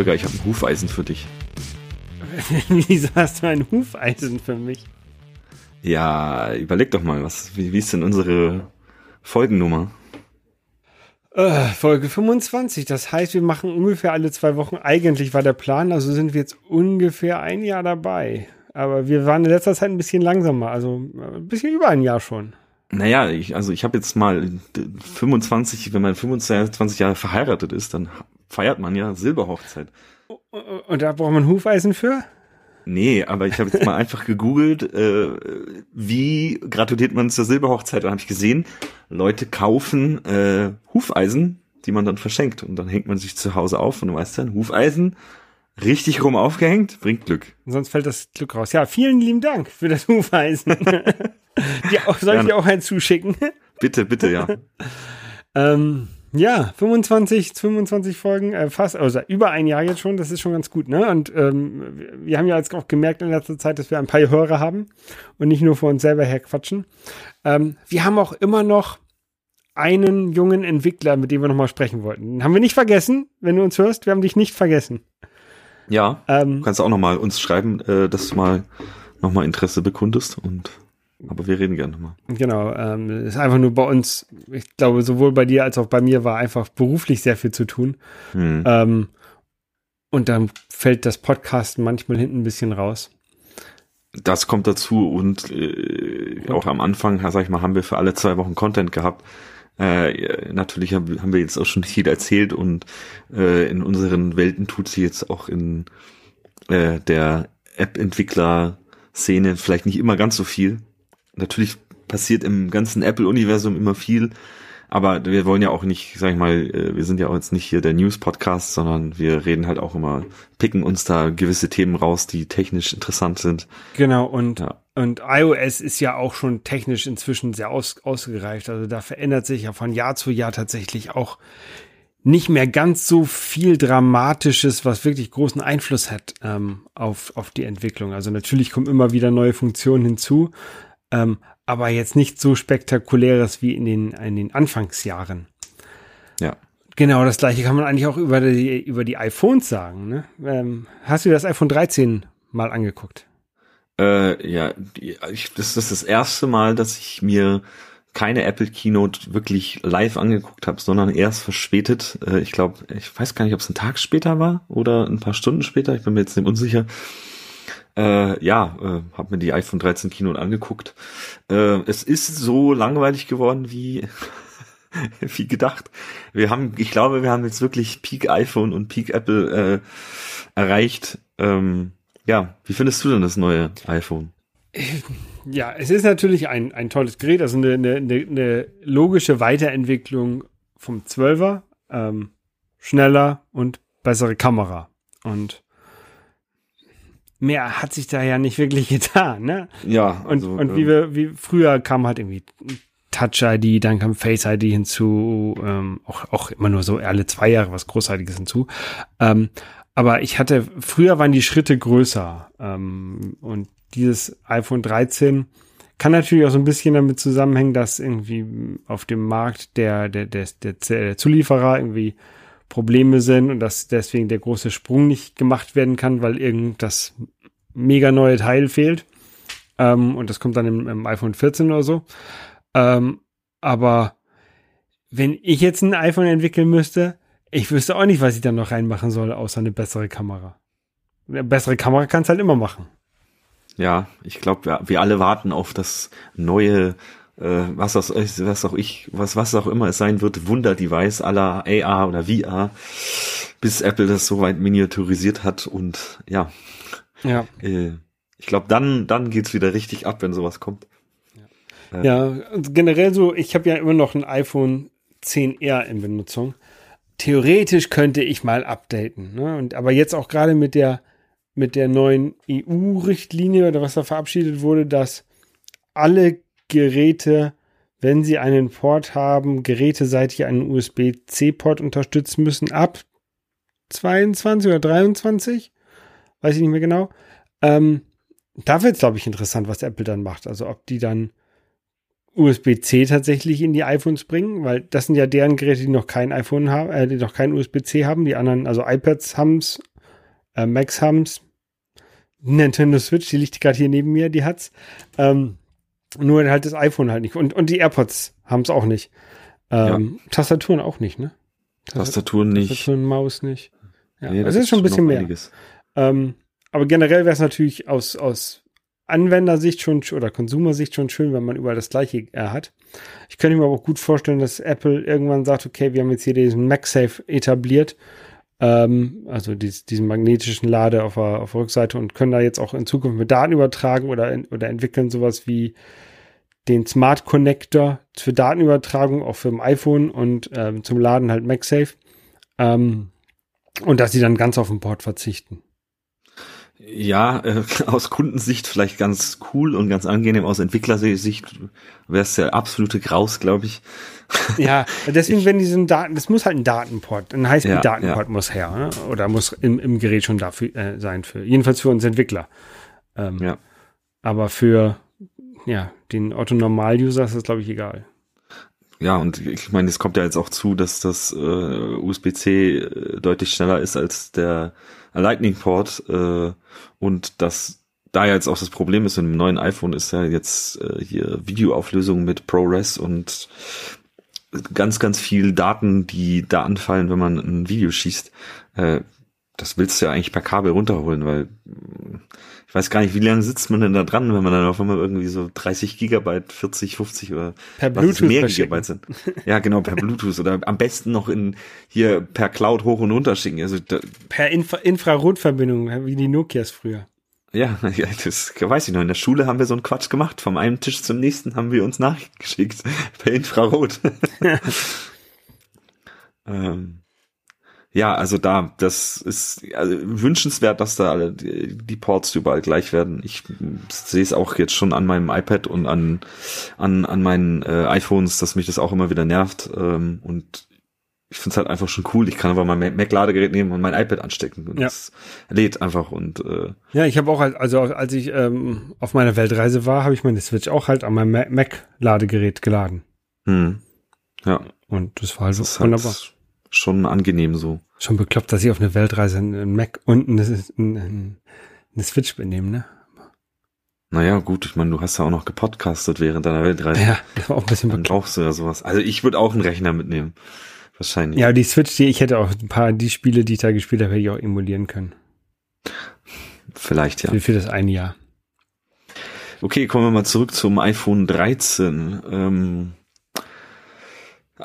Holger, ich habe ein Hufeisen für dich. Wieso hast du ein Hufeisen für mich? Ja, überleg doch mal, was, wie, wie ist denn unsere Folgennummer? Äh, Folge 25. Das heißt, wir machen ungefähr alle zwei Wochen. Eigentlich war der Plan, also sind wir jetzt ungefähr ein Jahr dabei. Aber wir waren in letzter Zeit ein bisschen langsamer, also äh, ein bisschen über ein Jahr schon. Naja, ich, also ich habe jetzt mal 25, wenn man 25 Jahre verheiratet ist, dann feiert man ja Silberhochzeit. Und da braucht man Hufeisen für? Nee, aber ich habe jetzt mal einfach gegoogelt, äh, wie gratuliert man zur Silberhochzeit. Und habe ich gesehen, Leute kaufen äh, Hufeisen, die man dann verschenkt. Und dann hängt man sich zu Hause auf und du weißt dann, Hufeisen richtig rum aufgehängt, bringt Glück. Sonst fällt das Glück raus. Ja, vielen lieben Dank für das Hufeisen. auch, soll ich dir auch einen zuschicken? Bitte, bitte, ja. ähm, ja, 25, 25 Folgen, äh, fast, also über ein Jahr jetzt schon, das ist schon ganz gut, ne? Und ähm, wir haben ja jetzt auch gemerkt in letzter Zeit, dass wir ein paar Hörer haben und nicht nur vor uns selber herquatschen. Ähm, wir haben auch immer noch einen jungen Entwickler, mit dem wir nochmal sprechen wollten. Den haben wir nicht vergessen, wenn du uns hörst, wir haben dich nicht vergessen. Ja, ähm, du kannst auch nochmal uns schreiben, äh, dass du mal nochmal Interesse bekundest und aber wir reden gerne mal. Genau, ähm, ist einfach nur bei uns, ich glaube, sowohl bei dir als auch bei mir war einfach beruflich sehr viel zu tun. Hm. Ähm, und dann fällt das Podcast manchmal hinten ein bisschen raus. Das kommt dazu und äh, auch am Anfang, sag ich mal, haben wir für alle zwei Wochen Content gehabt. Äh, natürlich haben, haben wir jetzt auch schon viel erzählt und äh, in unseren Welten tut sie jetzt auch in äh, der App-Entwickler-Szene vielleicht nicht immer ganz so viel natürlich passiert im ganzen Apple-Universum immer viel, aber wir wollen ja auch nicht, sag ich mal, äh, wir sind ja auch jetzt nicht hier der News-Podcast, sondern wir reden halt auch immer, picken uns da gewisse Themen raus, die technisch interessant sind. Genau, und, ja. und iOS ist ja auch schon technisch inzwischen sehr aus, ausgereift. Also da verändert sich ja von Jahr zu Jahr tatsächlich auch nicht mehr ganz so viel Dramatisches, was wirklich großen Einfluss hat ähm, auf, auf die Entwicklung. Also natürlich kommen immer wieder neue Funktionen hinzu, ähm, aber jetzt nicht so spektakuläres wie in den, in den Anfangsjahren. Ja. Genau, das gleiche kann man eigentlich auch über die, über die iPhones sagen. Ne? Ähm, hast du das iPhone 13 mal angeguckt? Äh, ja, ich, das ist das erste Mal, dass ich mir keine Apple Keynote wirklich live angeguckt habe, sondern erst verspätet. Äh, ich glaube, ich weiß gar nicht, ob es ein Tag später war oder ein paar Stunden später. Ich bin mir jetzt nicht unsicher. Äh, ja, äh, habe mir die iPhone 13 Keynote angeguckt. Äh, es ist so langweilig geworden wie wie gedacht. Wir haben, ich glaube, wir haben jetzt wirklich Peak iPhone und Peak Apple äh, erreicht. Ähm, ja, wie findest du denn das neue iPhone? Ja, es ist natürlich ein, ein tolles Gerät, also eine, eine, eine logische Weiterentwicklung vom 12er. Ähm, schneller und bessere Kamera. Und mehr hat sich da ja nicht wirklich getan, ne? Ja. Also, und, und wie ähm, wir, wie früher kam halt irgendwie Touch ID, dann kam Face ID hinzu, ähm, auch, auch immer nur so alle zwei Jahre was Großartiges hinzu. Ähm, aber ich hatte, früher waren die Schritte größer ähm, und dieses iPhone 13 kann natürlich auch so ein bisschen damit zusammenhängen, dass irgendwie auf dem Markt der, der, der, der, der Zulieferer irgendwie Probleme sind und dass deswegen der große Sprung nicht gemacht werden kann, weil irgend das mega neue Teil fehlt. Ähm, und das kommt dann im, im iPhone 14 oder so. Ähm, aber wenn ich jetzt ein iPhone entwickeln müsste, ich wüsste auch nicht, was ich da noch reinmachen soll, außer eine bessere Kamera. Eine bessere Kamera kannst halt immer machen. Ja, ich glaube, wir, wir alle warten auf das neue äh, was, auch, was auch ich, was, was auch immer es sein wird, Wunder-Device aller AR oder VR, bis Apple das so weit miniaturisiert hat und ja. Ja. Äh, ich glaube, dann, dann geht's wieder richtig ab, wenn sowas kommt. Ja, äh. ja generell so, ich habe ja immer noch ein iPhone 10R in Benutzung. Theoretisch könnte ich mal updaten, ne? Und aber jetzt auch gerade mit der mit der neuen EU-Richtlinie oder was da verabschiedet wurde, dass alle Geräte, wenn sie einen Port haben, geräteseitig einen USB-C-Port unterstützen müssen, ab 22 oder 23, weiß ich nicht mehr genau. Ähm, da wird es, glaube ich, interessant, was Apple dann macht. Also ob die dann USB-C tatsächlich in die iPhones bringen, weil das sind ja deren Geräte, die noch kein iPhone haben, äh, die noch kein USB-C haben. Die anderen, also iPads haben es Äh, Macs haben's. Nintendo Switch, die liegt gerade hier neben mir, die hat's. Ähm, nur halt das iPhone halt nicht. Und, und die AirPods haben's auch nicht. Ähm, ja. Tastaturen auch nicht, ne? Tastaturen nicht. Tastaturen, Maus nicht. Ja, nee, das, das ist schon ein bisschen mehr. Ähm, aber generell wäre es natürlich aus, aus Anwendersicht schon oder Konsumersicht schon schön, wenn man überall das gleiche äh, hat. Ich könnte mir aber auch gut vorstellen, dass Apple irgendwann sagt, okay, wir haben jetzt hier diesen MagSafe etabliert, ähm, also dies, diesen magnetischen Lade auf der, auf der Rückseite und können da jetzt auch in Zukunft mit Daten übertragen oder, oder entwickeln sowas wie den Smart Connector für Datenübertragung, auch für ein iPhone und ähm, zum Laden halt MagSafe. Ähm, und dass sie dann ganz auf den Port verzichten. Ja, äh, aus Kundensicht vielleicht ganz cool und ganz angenehm. Aus Entwicklersicht wäre es der absolute Graus, glaube ich. Ja, deswegen, ich, wenn diesen Daten, das muss halt ein Datenport, ein Highspeed-Datenport ja, muss her, ne? oder muss im, im Gerät schon dafür äh, sein für, jedenfalls für uns Entwickler. Ähm, ja. Aber für ja den Otto Normal-User ist das glaube ich egal. Ja, und ich meine, es kommt ja jetzt auch zu, dass das äh, USB-C äh, deutlich schneller ist als der Lightning Port äh, und das da jetzt auch das Problem ist, in dem neuen iPhone ist ja jetzt äh, hier Videoauflösung mit ProRes und ganz, ganz viel Daten, die da anfallen, wenn man ein Video schießt. Äh, das willst du ja eigentlich per Kabel runterholen, weil ich weiß gar nicht, wie lange sitzt man denn da dran, wenn man dann auf einmal irgendwie so 30 Gigabyte, 40, 50 oder per Bluetooth mehr Gigabyte sind. Ja, genau, per Bluetooth oder am besten noch in hier per Cloud hoch und runter schicken. Also da, per Infra Infrarotverbindung, wie die Nokias früher. Ja, ja, das weiß ich noch. In der Schule haben wir so einen Quatsch gemacht. Vom einen Tisch zum nächsten haben wir uns Nachrichten geschickt per Infrarot. ähm, ja, also da, das ist also wünschenswert, dass da alle die, die Ports überall gleich werden. Ich sehe es auch jetzt schon an meinem iPad und an an an meinen äh, iPhones, dass mich das auch immer wieder nervt. Ähm, und ich finde es halt einfach schon cool. Ich kann aber mein Mac-Ladegerät nehmen und mein iPad anstecken und ja. das lädt einfach und äh, ja, ich habe auch halt, also als ich ähm, auf meiner Weltreise war, habe ich meine Switch auch halt an meinem Mac-Ladegerät geladen. Hm. Ja. Und das war halt das wunderbar. Halt schon angenehm so. Schon bekloppt, dass ich auf eine Weltreise einen Mac und eine, eine, eine Switch mitnehme, ne? Naja, gut, ich meine, du hast ja auch noch gepodcastet während deiner Weltreise. Ja, das war auch ein bisschen Dann brauchst du ja sowas. Also ich würde auch einen Rechner mitnehmen. Wahrscheinlich. Ja, die Switch, die ich hätte auch ein paar, die Spiele, die ich da gespielt habe, hätte ich auch emulieren können. Vielleicht, ja. Für, für das eine Jahr. Okay, kommen wir mal zurück zum iPhone 13. Ähm, äh,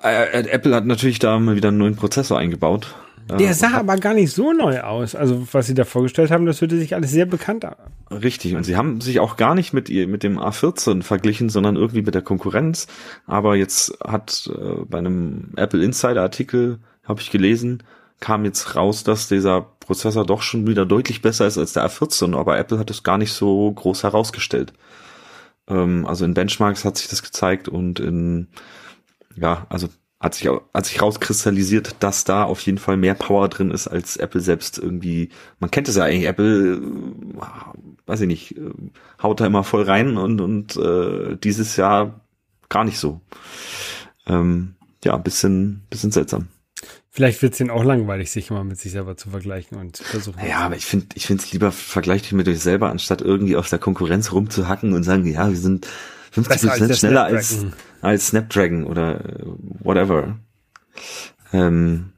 Apple hat natürlich da mal wieder einen neuen Prozessor eingebaut. Der sah aber gar nicht so neu aus. Also was sie da vorgestellt haben, das hörte sich alles sehr bekannt an. Richtig. Und sie haben sich auch gar nicht mit ihr, mit dem A14 verglichen, sondern irgendwie mit der Konkurrenz. Aber jetzt hat äh, bei einem Apple Insider Artikel, habe ich gelesen, kam jetzt raus, dass dieser Prozessor doch schon wieder deutlich besser ist als der A14. Aber Apple hat es gar nicht so groß herausgestellt. Ähm, also in Benchmarks hat sich das gezeigt und in ja, also hat sich, hat sich rauskristallisiert, dass da auf jeden Fall mehr Power drin ist, als Apple selbst irgendwie, man kennt es ja eigentlich, Apple, äh, weiß ich nicht, äh, haut da immer voll rein und, und äh, dieses Jahr gar nicht so. Ähm, ja, bisschen, bisschen seltsam. Vielleicht wird es ihnen auch langweilig, sich mal mit sich selber zu vergleichen und zu versuchen. Ja, aber ich finde, ich finde es lieber vergleich dich mit euch selber, anstatt irgendwie auf der Konkurrenz rumzuhacken und sagen, ja, wir sind 50 Prozent schneller als, als Snapdragon oder äh, whatever. Ähm,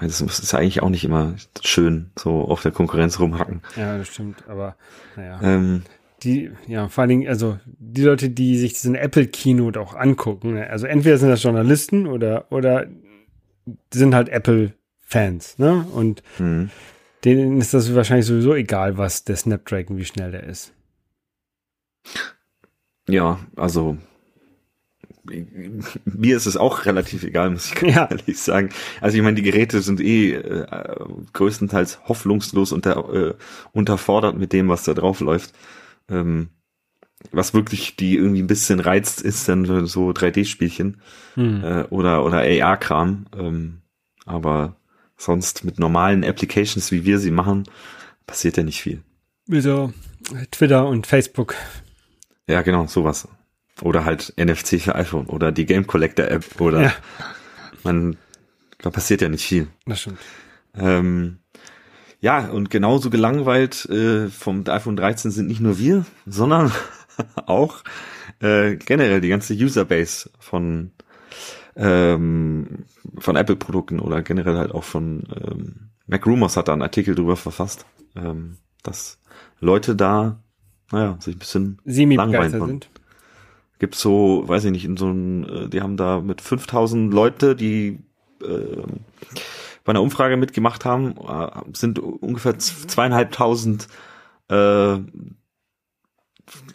das ist eigentlich auch nicht immer schön, so auf der Konkurrenz rumhacken. Ja, das stimmt, aber naja. Ähm, die, ja, vor allen Dingen, also die Leute, die sich diesen Apple Keynote auch angucken, ne, also entweder sind das Journalisten oder, oder sind halt Apple Fans, ne? Und mhm. denen ist das wahrscheinlich sowieso egal, was der Snapdragon, wie schnell der ist. Ja, also mir ist es auch relativ egal, muss ich ja. ehrlich sagen. Also ich meine, die Geräte sind eh äh, größtenteils hoffnungslos unter, äh, unterfordert mit dem, was da drauf läuft. Ähm, was wirklich die irgendwie ein bisschen reizt, ist dann so 3D-Spielchen hm. äh, oder oder AR-Kram. Ähm, aber sonst mit normalen Applications, wie wir sie machen, passiert ja nicht viel. Wie so Twitter und Facebook. Ja, genau, sowas. Oder halt NFC für iPhone oder die Game Collector App oder ja. man, da passiert ja nicht viel. Das stimmt. Ähm, Ja, und genauso gelangweilt äh, vom iPhone 13 sind nicht nur wir, sondern auch äh, generell die ganze Userbase von ähm, von Apple-Produkten oder generell halt auch von ähm, Mac Rumors hat da einen Artikel drüber verfasst, ähm, dass Leute da, naja, sich ein bisschen langweilen sind. Gibt so, weiß ich nicht, in so einem, äh, die haben da mit 5000 Leute, die äh, bei einer Umfrage mitgemacht haben, äh, sind ungefähr zweieinhalbtausend, äh,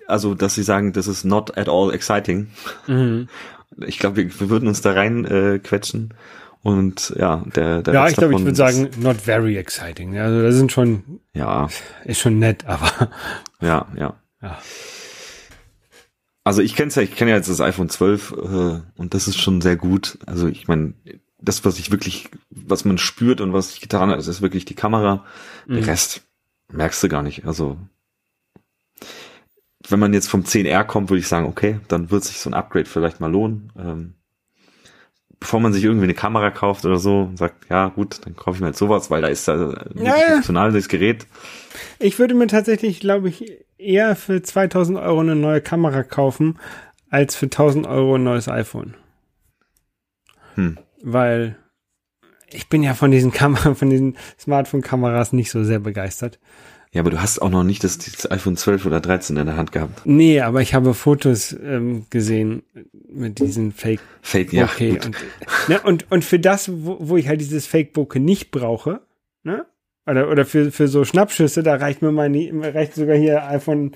also dass sie sagen, das ist not at all exciting. Mhm. Ich glaube, wir, wir würden uns da rein äh, quetschen. Und ja, der, der Ja, ich glaube, ich würde sagen, not very exciting. Also das sind schon, Ja, ist schon nett, aber ja, ja. ja. Also ich kenne ja, ich kenne ja jetzt das iPhone 12 äh, und das ist schon sehr gut. Also ich meine, das, was ich wirklich, was man spürt und was ich getan das ist wirklich die Kamera. Mhm. Der Rest merkst du gar nicht. Also wenn man jetzt vom 10R kommt, würde ich sagen, okay, dann wird sich so ein Upgrade vielleicht mal lohnen. Ähm, bevor man sich irgendwie eine Kamera kauft oder so und sagt, ja gut, dann kaufe ich mir halt sowas, weil da ist da ein Ja, ja. funktionales Gerät. Ich würde mir tatsächlich, glaube ich, eher für 2000 Euro eine neue Kamera kaufen, als für 1000 Euro ein neues iPhone. Hm. Weil ich bin ja von diesen Kameras, von diesen Smartphone-Kameras nicht so sehr begeistert. Ja, aber du hast auch noch nicht das, das iPhone 12 oder 13 in der Hand gehabt. Nee, aber ich habe Fotos ähm, gesehen mit diesen Fake Fake, ja, gut. und, ne, und, und für das, wo, wo ich halt dieses Fake Bokeh nicht brauche, ne? Oder, oder für, für so Schnappschüsse, da reicht mir meine, reicht sogar hier iPhone,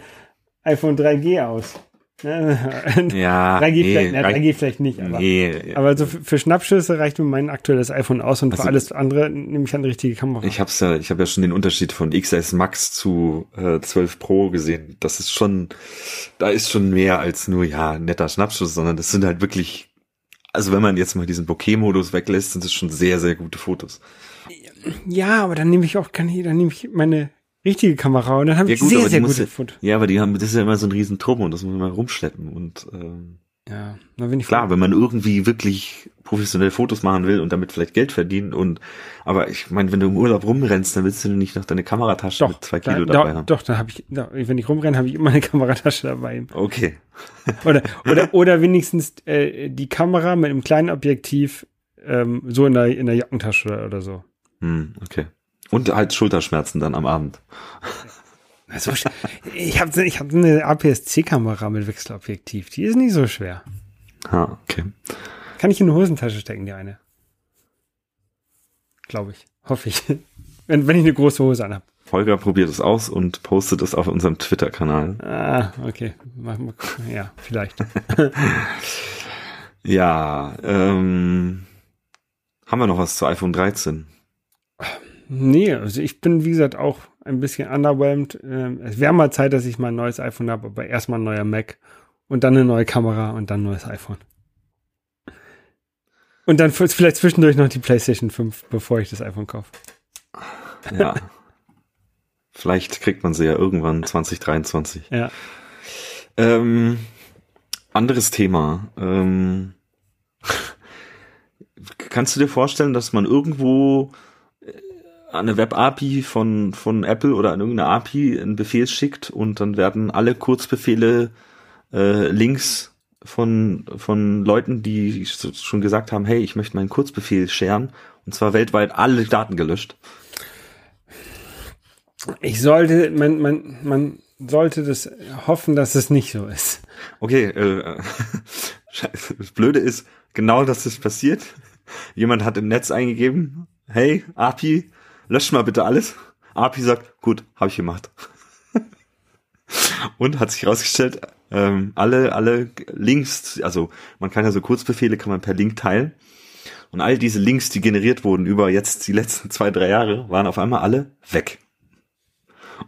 iPhone 3G aus. Ne? Ja, 3G, nee, vielleicht, ne, 3G vielleicht nicht, aber. nee, Aber so für, für Schnappschüsse reicht mir mein aktuelles iPhone aus und Also- für alles andere nehme ich eine richtige Kamera. ich hab's ja, ich habe ja schon den Unterschied von XS Max zu äh, 12 Pro gesehen. Das ist schon, da ist schon mehr als nur ja netter Schnappschuss, sondern das sind halt wirklich, also wenn man jetzt mal diesen Bokeh-Modus weglässt, sind es schon sehr, sehr gute Fotos. ja, aber dann nehme ich auch, kann ich, dann nehme ich meine richtige Kamera und dann habe Ja ich gut, sehr, sehr gute ja- Fotos. Ja, aber die haben, das ist ja immer so ein riesen Turm und das muss man rumschleppen und ähm, Ja, na, wenn ich Klar, wenn man irgendwie wirklich professionell Fotos machen will und damit vielleicht Geld verdienen und aber ich meine, wenn du im Urlaub rumrennst, dann willst du nicht noch deine Kameratasche Doch, mit zwei Kilo da, dabei da, haben. doch, da habe ich, da, wenn ich rumrenne, habe ich immer eine Kameratasche dabei. Okay. Oder, oder, oder wenigstens äh, die Kamera mit einem kleinen Objektiv ähm, so in der, in der Jackentasche oder, oder so. Hm, okay. Und halt Schulterschmerzen dann am Abend. Also, ich habe ich hab eine APS-C-Kamera mit Wechselobjektiv. Die ist nicht so schwer. Ah, okay. Kann ich in eine Hosentasche stecken, die eine. Glaube ich. Hoffe ich. Wenn, wenn ich eine große Hose anhab. Holger probiert es aus und postet es auf unserem Twitter-Kanal. Ah, okay. Ja, vielleicht. Ja, ähm, haben wir noch was zu iPhone 13? Nee, also ich bin, wie gesagt, auch ein bisschen underwhelmed. Ähm, Es wäre mal Zeit, dass ich mal ein neues iPhone habe, aber erstmal ein neuer Mac und dann eine neue Kamera und dann ein neues iPhone. Und dann vielleicht zwischendurch noch die PlayStation 5, bevor ich das iPhone kaufe. Ja. Vielleicht kriegt man sie ja irgendwann 2023. Ja. Ähm, anderes Thema. Ähm, kannst du dir vorstellen, dass man irgendwo an eine Web-API von, von Apple oder an irgendeine API einen Befehl schickt und dann werden alle Kurzbefehle äh, Links von, von Leuten, die schon gesagt haben, hey, ich möchte meinen Kurzbefehl scheren und zwar weltweit alle Daten gelöscht. Ich sollte, man, man, man sollte das hoffen, dass es nicht so ist. Okay, äh, scheiße. das Blöde ist, genau das ist passiert. Jemand hat im Netz eingegeben, hey, API, lösch mal bitte alles. API sagt, gut, habe ich gemacht. Und hat sich herausgestellt, ähm, alle, alle Links, also man kann ja so Kurzbefehle, kann man per Link teilen. Und all diese Links, die generiert wurden über jetzt die letzten zwei, drei Jahre, waren auf einmal alle weg.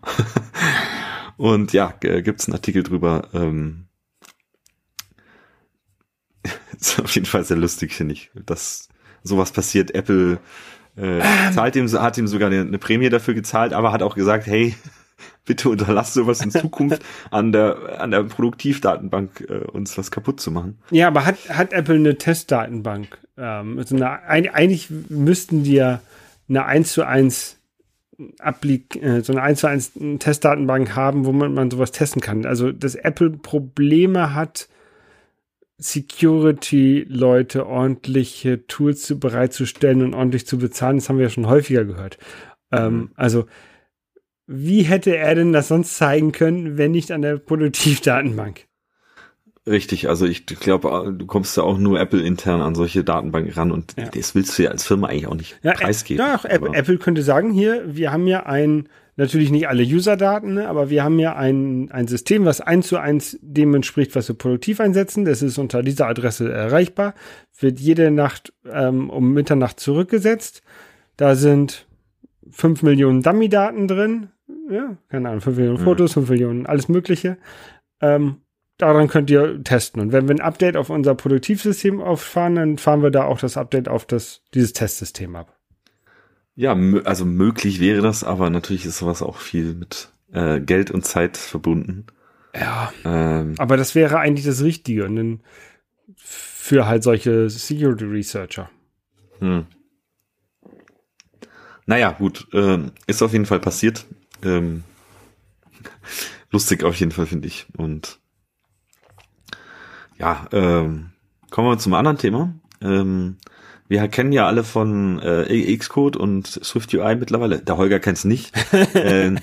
Und ja, g- gibt's einen Artikel drüber. Ähm, ist auf jeden Fall sehr lustig, finde ich, dass sowas passiert. Apple äh, zahlt ihm, hat ihm sogar eine, Prämie dafür gezahlt, aber hat auch gesagt, hey, bitte unterlass sowas in Zukunft an der an der Produktivdatenbank äh, uns was kaputt zu machen. Ja, aber hat, hat Apple eine Testdatenbank? Ähm, also eine, ein, eigentlich müssten die ja eine 1 zu 1 Applik äh, so eine 1 zu 1 Testdatenbank haben, wo man, man sowas testen kann. Also, dass Apple Probleme hat, Security-Leute ordentliche Tools zu, bereitzustellen und ordentlich zu bezahlen, das haben wir ja schon häufiger gehört. Ähm, mhm. also, wie hätte er denn das sonst zeigen können, wenn nicht an der Produktivdatenbank? Richtig, also ich glaube, du kommst ja auch nur Apple intern an solche Datenbanken ran und ja. das willst du ja als Firma eigentlich auch nicht ja, preisgeben. Ja, Apple, Apple könnte sagen, hier, wir haben ja ein, natürlich nicht alle User-Daten, ne, aber wir haben ja ein, ein System, was eins zu eins dem entspricht, was wir produktiv einsetzen. Das ist unter dieser Adresse erreichbar, wird jede Nacht ähm, um Mitternacht zurückgesetzt. Da sind fünf Millionen Dummy-Daten drin. Ja, keine Ahnung, fünf Millionen Fotos, fünf Millionen, alles Mögliche. Ähm, daran könnt ihr testen. Und wenn wir ein Update auf unser Produktivsystem auffahren, dann fahren wir da auch das Update auf das, dieses Testsystem ab. Ja, also möglich wäre das, aber natürlich ist sowas auch viel mit äh, Geld und Zeit verbunden. Ja. Ähm, aber das wäre eigentlich das Richtige und dann für halt solche Security Researcher. Hm. Naja, gut, äh, ist auf jeden Fall passiert. Ähm, lustig auf jeden Fall, finde ich. Und ja, ähm, kommen wir zum anderen Thema. Ähm, wir kennen ja alle von äh, Xcode und Swift UI mittlerweile. Der Holger kennt's nicht. äh,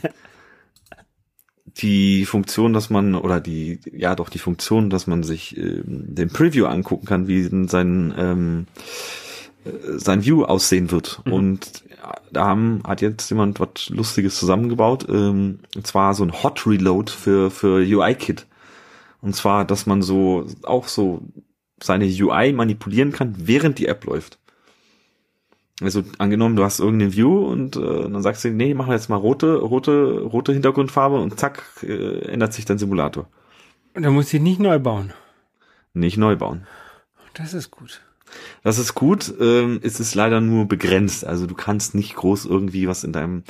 die Funktion, dass man oder die ja doch die Funktion, dass man sich äh, den Preview angucken kann, wie sein ähm, äh, sein View aussehen wird. Mhm. Und da haben, hat jetzt jemand was Lustiges zusammengebaut. Ähm, und zwar so ein Hot Reload für für UI Kit. Und zwar, dass man so auch so seine UI manipulieren kann, während die App läuft. Also angenommen, du hast irgendeine View und äh, dann sagst du, nee, machen wir jetzt mal rote, rote, rote Hintergrundfarbe und zack, äh, ändert sich dein Simulator. Und dann muss ich nicht neu bauen. Nicht neu bauen. Das ist gut. Das ist gut, ähm, ist es leider nur begrenzt. Also du kannst nicht groß irgendwie was in deinem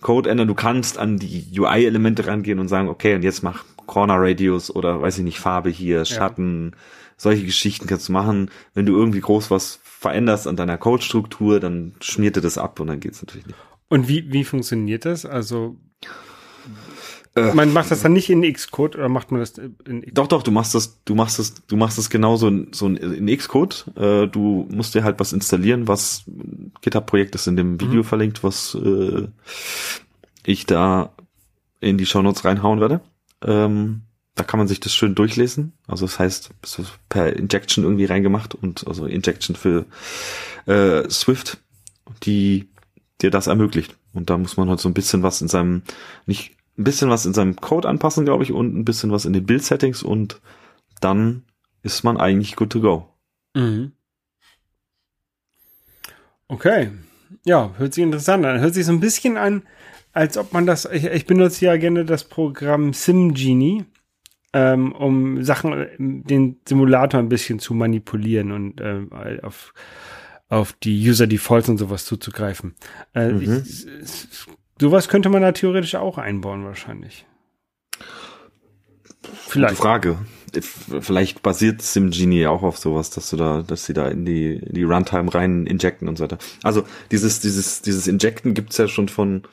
Code ändern. Du kannst an die UI-Elemente rangehen und sagen, okay, und jetzt mach Corner Radius oder weiß ich nicht, Farbe hier, Schatten, ja. Solche Geschichten kannst du machen. Wenn du irgendwie groß was veränderst an deiner Code-Struktur, dann schmiert dir das ab und dann geht's natürlich nicht. Und wie, wie funktioniert das? Also äh, man macht das dann nicht in Xcode oder macht man das in Xcode? Doch, doch, du machst das, du machst das, du machst das genauso in, so in Xcode. Äh, du musst dir halt was installieren, was GitHub-Projekt ist in dem Video mhm. verlinkt, was äh, ich da in die Shownotes reinhauen werde. Ähm, da kann man sich das schön durchlesen. Also das heißt, es ist per Injection irgendwie reingemacht und also Injection für äh, Swift, die dir das ermöglicht. Und da muss man halt so ein bisschen was in seinem, nicht ein bisschen was in seinem Code anpassen, glaube ich, und ein bisschen was in den Build-Settings und dann ist man eigentlich good to go. Mhm. Okay. Ja, hört sich interessant an. Hört sich so ein bisschen an, als ob man das, ich, ich benutze ja gerne das Programm SimGenie, ähm, um Sachen, den Simulator ein bisschen zu manipulieren und ähm, auf, auf die User Defaults und sowas zuzugreifen. Äh, mhm. ich, sowas könnte man da theoretisch auch einbauen, wahrscheinlich. Vielleicht. Gute Frage. Vielleicht basiert SimGenie auch auf sowas, dass du da, dass sie da in die, in die Runtime rein injecten und so weiter. Also dieses, dieses, dieses Injecten gibt's ja schon von,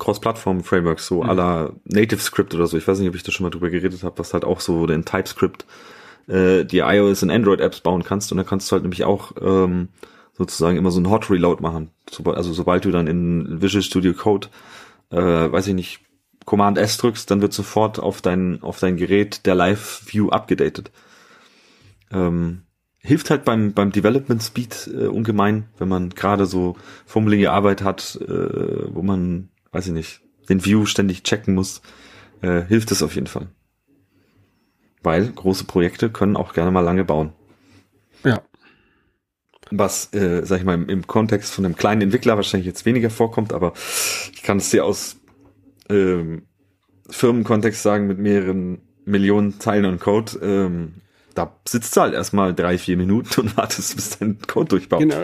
Cross-Plattform-Frameworks, so mhm. aller Native Script oder so. Ich weiß nicht, ob ich da schon mal drüber geredet habe, was halt auch so in TypeScript äh, die iOS und Android-Apps bauen kannst. Und da kannst du halt nämlich auch ähm, sozusagen immer so ein Hot Reload machen. Also sobald du dann in Visual Studio Code, äh, weiß ich nicht, Command S drückst, dann wird sofort auf dein, auf dein Gerät der Live-View abgedatet. Ähm, hilft halt beim, beim Development Speed äh, ungemein, wenn man gerade so fummelige Arbeit hat, äh, wo man weiß ich nicht, den View ständig checken muss, äh, hilft es auf jeden Fall. Weil große Projekte können auch gerne mal lange bauen. Ja. Was, äh, sag ich mal, im, im Kontext von einem kleinen Entwickler wahrscheinlich jetzt weniger vorkommt, aber ich kann es dir aus ähm, Firmenkontext sagen mit mehreren Millionen Zeilen und Code. Ähm, da sitzt du halt erstmal drei, vier Minuten und wartest, bis dein Code durchbaut. Genau.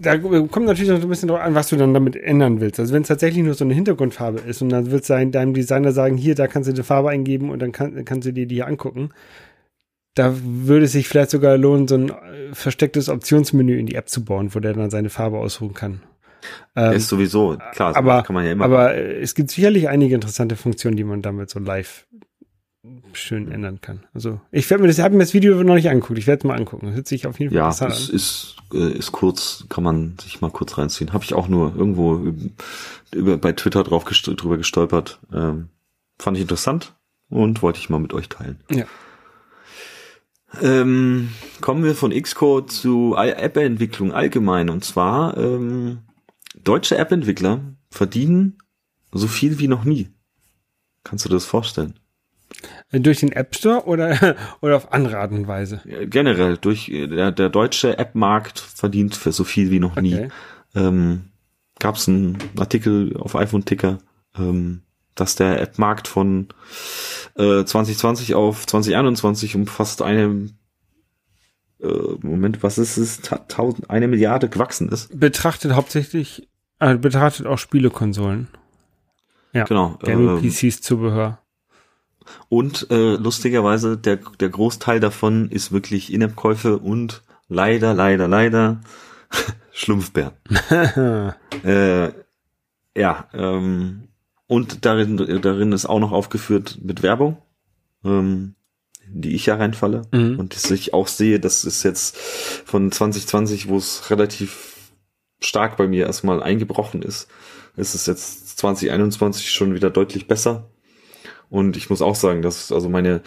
Da kommt natürlich noch ein bisschen drauf an, was du dann damit ändern willst. Also wenn es tatsächlich nur so eine Hintergrundfarbe ist und dann wird sein, deinem Designer sagen, hier, da kannst du die Farbe eingeben und dann kann, kannst du dir die hier angucken. Da würde es sich vielleicht sogar lohnen, so ein äh, verstecktes Optionsmenü in die App zu bauen, wo der dann seine Farbe aussuchen kann. Ähm, ist sowieso, klar, aber, kann man ja immer. Aber es gibt sicherlich einige interessante Funktionen, die man damit so live schön ändern kann. Also ich werde mir das, habe mir das Video noch nicht angeguckt. Ich werde es mal angucken. Das hört sich auf jeden Fall ja, interessant es an. ist äh, ist kurz, kann man sich mal kurz reinziehen. Habe ich auch nur irgendwo über, bei Twitter drauf gest drüber gestolpert. Ähm, fand ich interessant und wollte ich mal mit euch teilen. Ja. Ähm, kommen wir von Xcode zu App-Entwicklung allgemein. Und zwar ähm, deutsche App-Entwickler verdienen so viel wie noch nie. Kannst du dir das vorstellen? Durch den App Store oder, oder auf andere Art und Weise? Generell, durch der, der deutsche App-Markt verdient für so viel wie noch nie. Okay. Ähm, Gab es einen Artikel auf iPhone-Ticker, ähm, dass der App-Markt von äh, 2020 auf 2021 um fast eine äh, Moment, was ist es? Tausend, eine Milliarde gewachsen ist. Betrachtet hauptsächlich, äh, betrachtet auch Spielekonsolen. Ja, genau. Gaming ähm, PCs Zubehör. Und äh, lustigerweise, der, der Großteil davon ist wirklich In-App-Käufe und leider, leider, leider Schlumpfbären. äh, ja, ähm, und darin, darin ist auch noch aufgeführt mit Werbung, ähm, die ich ja reinfalle. Mhm. Und dass ich auch sehe, das ist jetzt von 2020, wo es relativ stark bei mir erstmal eingebrochen ist, ist es jetzt 2021 schon wieder deutlich besser. Und ich muss auch sagen, dass also meine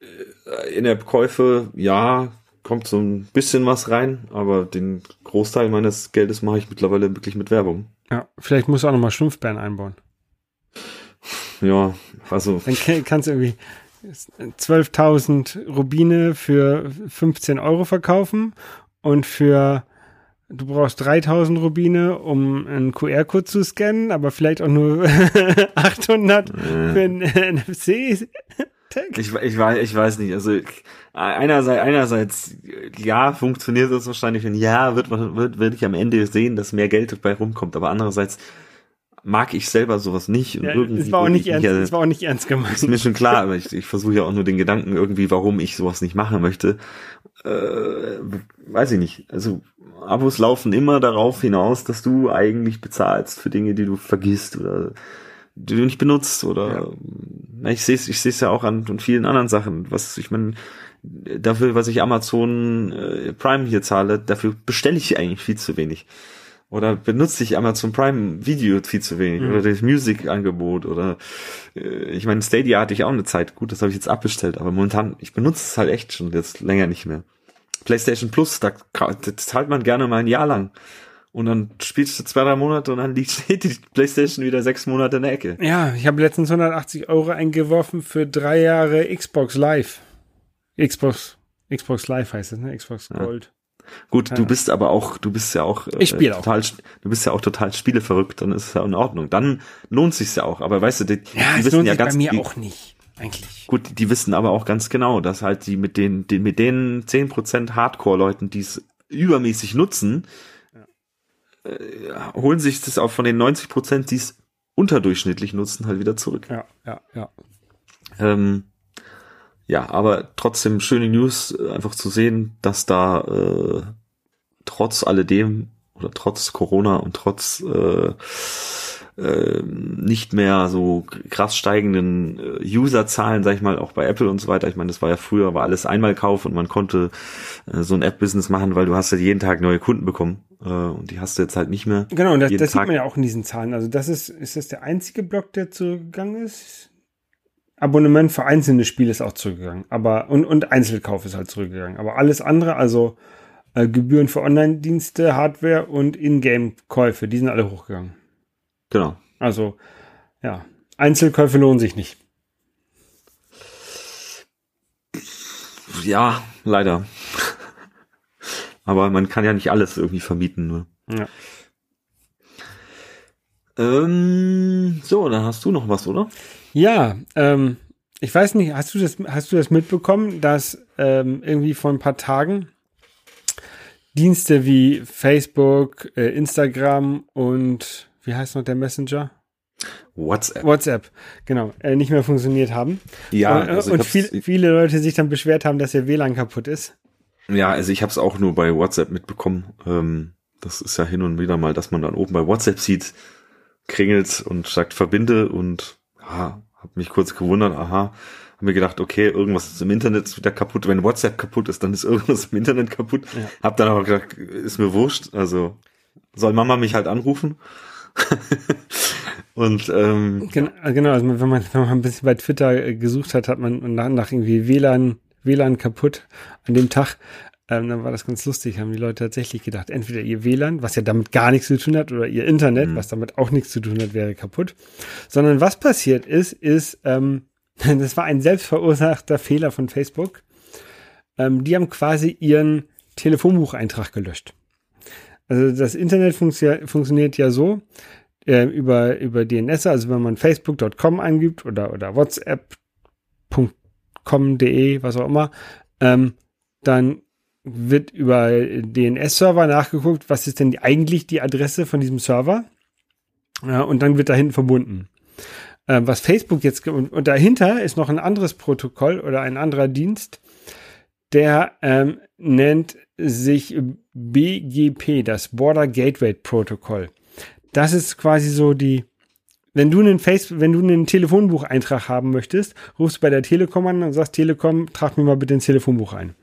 äh, In-App-Käufe, ja, kommt so ein bisschen was rein, aber den Großteil meines Geldes mache ich mittlerweile wirklich mit Werbung. Ja, vielleicht musst du auch nochmal Schlumpfbären einbauen. Ja, also. Dann kannst du irgendwie 12.000 Rubine für 15 Euro verkaufen und für Du brauchst 3000 Rubine, um einen QR-Code zu scannen, aber vielleicht auch nur 800 äh. für ein NFC. Ich, ich, weiß, ich weiß nicht. Also einerseits, einerseits ja, funktioniert das wahrscheinlich. Wenn ja, wird, wird, wird ich am Ende sehen, dass mehr Geld dabei rumkommt. Aber andererseits mag ich selber sowas nicht. Und ja, irgendwie es war auch nicht ernst, ja, es war auch nicht ernst gemeint. Ist mir schon klar, aber ich, ich versuche ja auch nur den Gedanken irgendwie, warum ich sowas nicht machen möchte. Äh, weiß ich nicht. Also Abos laufen immer darauf hinaus, dass du eigentlich bezahlst für Dinge, die du vergisst oder die du nicht benutzt oder ja. ich sehe es ich sehe es ja auch an, an vielen anderen Sachen. Was ich meine, dafür, was ich Amazon äh, Prime hier zahle, dafür bestelle ich eigentlich viel zu wenig. Oder benutze ich Amazon Prime Video viel zu wenig mhm. oder das Music-Angebot oder äh, ich meine, Stadia hatte ich auch eine Zeit, gut, das habe ich jetzt abbestellt, aber momentan, ich benutze es halt echt schon jetzt länger nicht mehr. PlayStation Plus, da, zahlt man gerne mal ein Jahr lang. Und dann spielst du zwei, drei Monate und dann liegt die PlayStation wieder sechs Monate in der Ecke. Ja, ich habe letztens 180 Euro eingeworfen für drei Jahre Xbox Live. Xbox, Xbox Live heißt es, ne? Xbox Gold. Gut, ja. du bist aber auch, du bist ja auch, ich spiel äh, total, auch. du bist ja auch total spieleverrückt, dann ist es ja in Ordnung. Dann lohnt sich's ja auch. Aber weißt du, die, ja, die wissen ja ganz, bei mir die, auch nicht eigentlich. Gut, die wissen aber auch ganz genau, dass halt die mit den, den mit den 10% Hardcore-Leuten, die es übermäßig nutzen, ja. äh, holen sich das auch von den 90%, die es unterdurchschnittlich nutzen, halt wieder zurück. Ja, ja, ja. Ähm, ja, aber trotzdem schöne News, äh, einfach zu sehen, dass da äh, trotz alledem oder trotz Corona und trotz äh, äh, nicht mehr so krass steigenden äh, Userzahlen, sag ich mal, auch bei Apple und so weiter. Ich meine, das war ja früher, war alles Einmalkauf und man konnte äh, so ein App-Business machen, weil du hast ja jeden Tag neue Kunden bekommen äh, und die hast du jetzt halt nicht mehr. Genau, und das, das sieht man ja auch in diesen Zahlen. Also das ist, ist das der einzige Block, der zugegangen ist? Abonnement für einzelne Spiele ist auch zurückgegangen, aber und, und Einzelkauf ist halt zurückgegangen. Aber alles andere, also äh, Gebühren für Online-Dienste, Hardware und Ingame-Käufe, die sind alle hochgegangen. Genau. Also, ja, Einzelkäufe lohnen sich nicht. Ja, leider. Aber man kann ja nicht alles irgendwie vermieten, nur. Ja. Ähm, so, dann hast du noch was, oder? Ja, ähm, ich weiß nicht, hast du das, hast du das mitbekommen, dass ähm, irgendwie vor ein paar Tagen Dienste wie Facebook, äh, Instagram und wie heißt noch der Messenger? WhatsApp. WhatsApp, genau, äh, nicht mehr funktioniert haben. Ja, äh, also und viel, viele Leute sich dann beschwert haben, dass ihr WLAN kaputt ist. Ja, also ich habe es auch nur bei WhatsApp mitbekommen, ähm, Das ist ja hin und wieder mal, dass man dann oben bei WhatsApp sieht, kringelt und sagt verbinde und ja, hab mich kurz gewundert, aha, hab mir gedacht, okay, irgendwas ist im Internet wieder kaputt. Wenn WhatsApp kaputt ist, dann ist irgendwas im Internet kaputt. Ja. Hab dann aber gedacht, ist mir wurscht, also soll Mama mich halt anrufen. und ähm, genau, also wenn man wenn man ein bisschen bei Twitter gesucht hat, hat man nach, nach irgendwie WLAN WLAN kaputt an dem Tag. Ähm, dann war das ganz lustig, haben die Leute tatsächlich gedacht, entweder ihr WLAN, was ja damit gar nichts zu tun hat, oder ihr Internet, mhm. was damit auch nichts zu tun hat, wäre kaputt. Sondern was passiert ist, ist, ähm, das war ein selbstverursachter Fehler von Facebook. Ähm, die haben quasi ihren Telefonbucheintrag gelöscht. Also das Internet funktio funktioniert ja so, äh, über, über DNS, also wenn man facebook.com eingibt oder, oder whatsapp.com.de, was auch immer, ähm, dann wird über DNS-Server nachgeguckt, was ist denn eigentlich die Adresse von diesem Server? Ja, und dann wird dahin verbunden. Äh, was Facebook jetzt, und, und, dahinter ist noch ein anderes Protokoll oder ein anderer Dienst, der ähm, nennt sich BGP, das Border Gateway Protokoll. Das ist quasi so die, wenn du einen Face, wenn du einen Telefonbucheintrag haben möchtest, rufst du bei der Telekom an und sagst, Telekom, trag mir mal bitte ins Telefonbuch ein.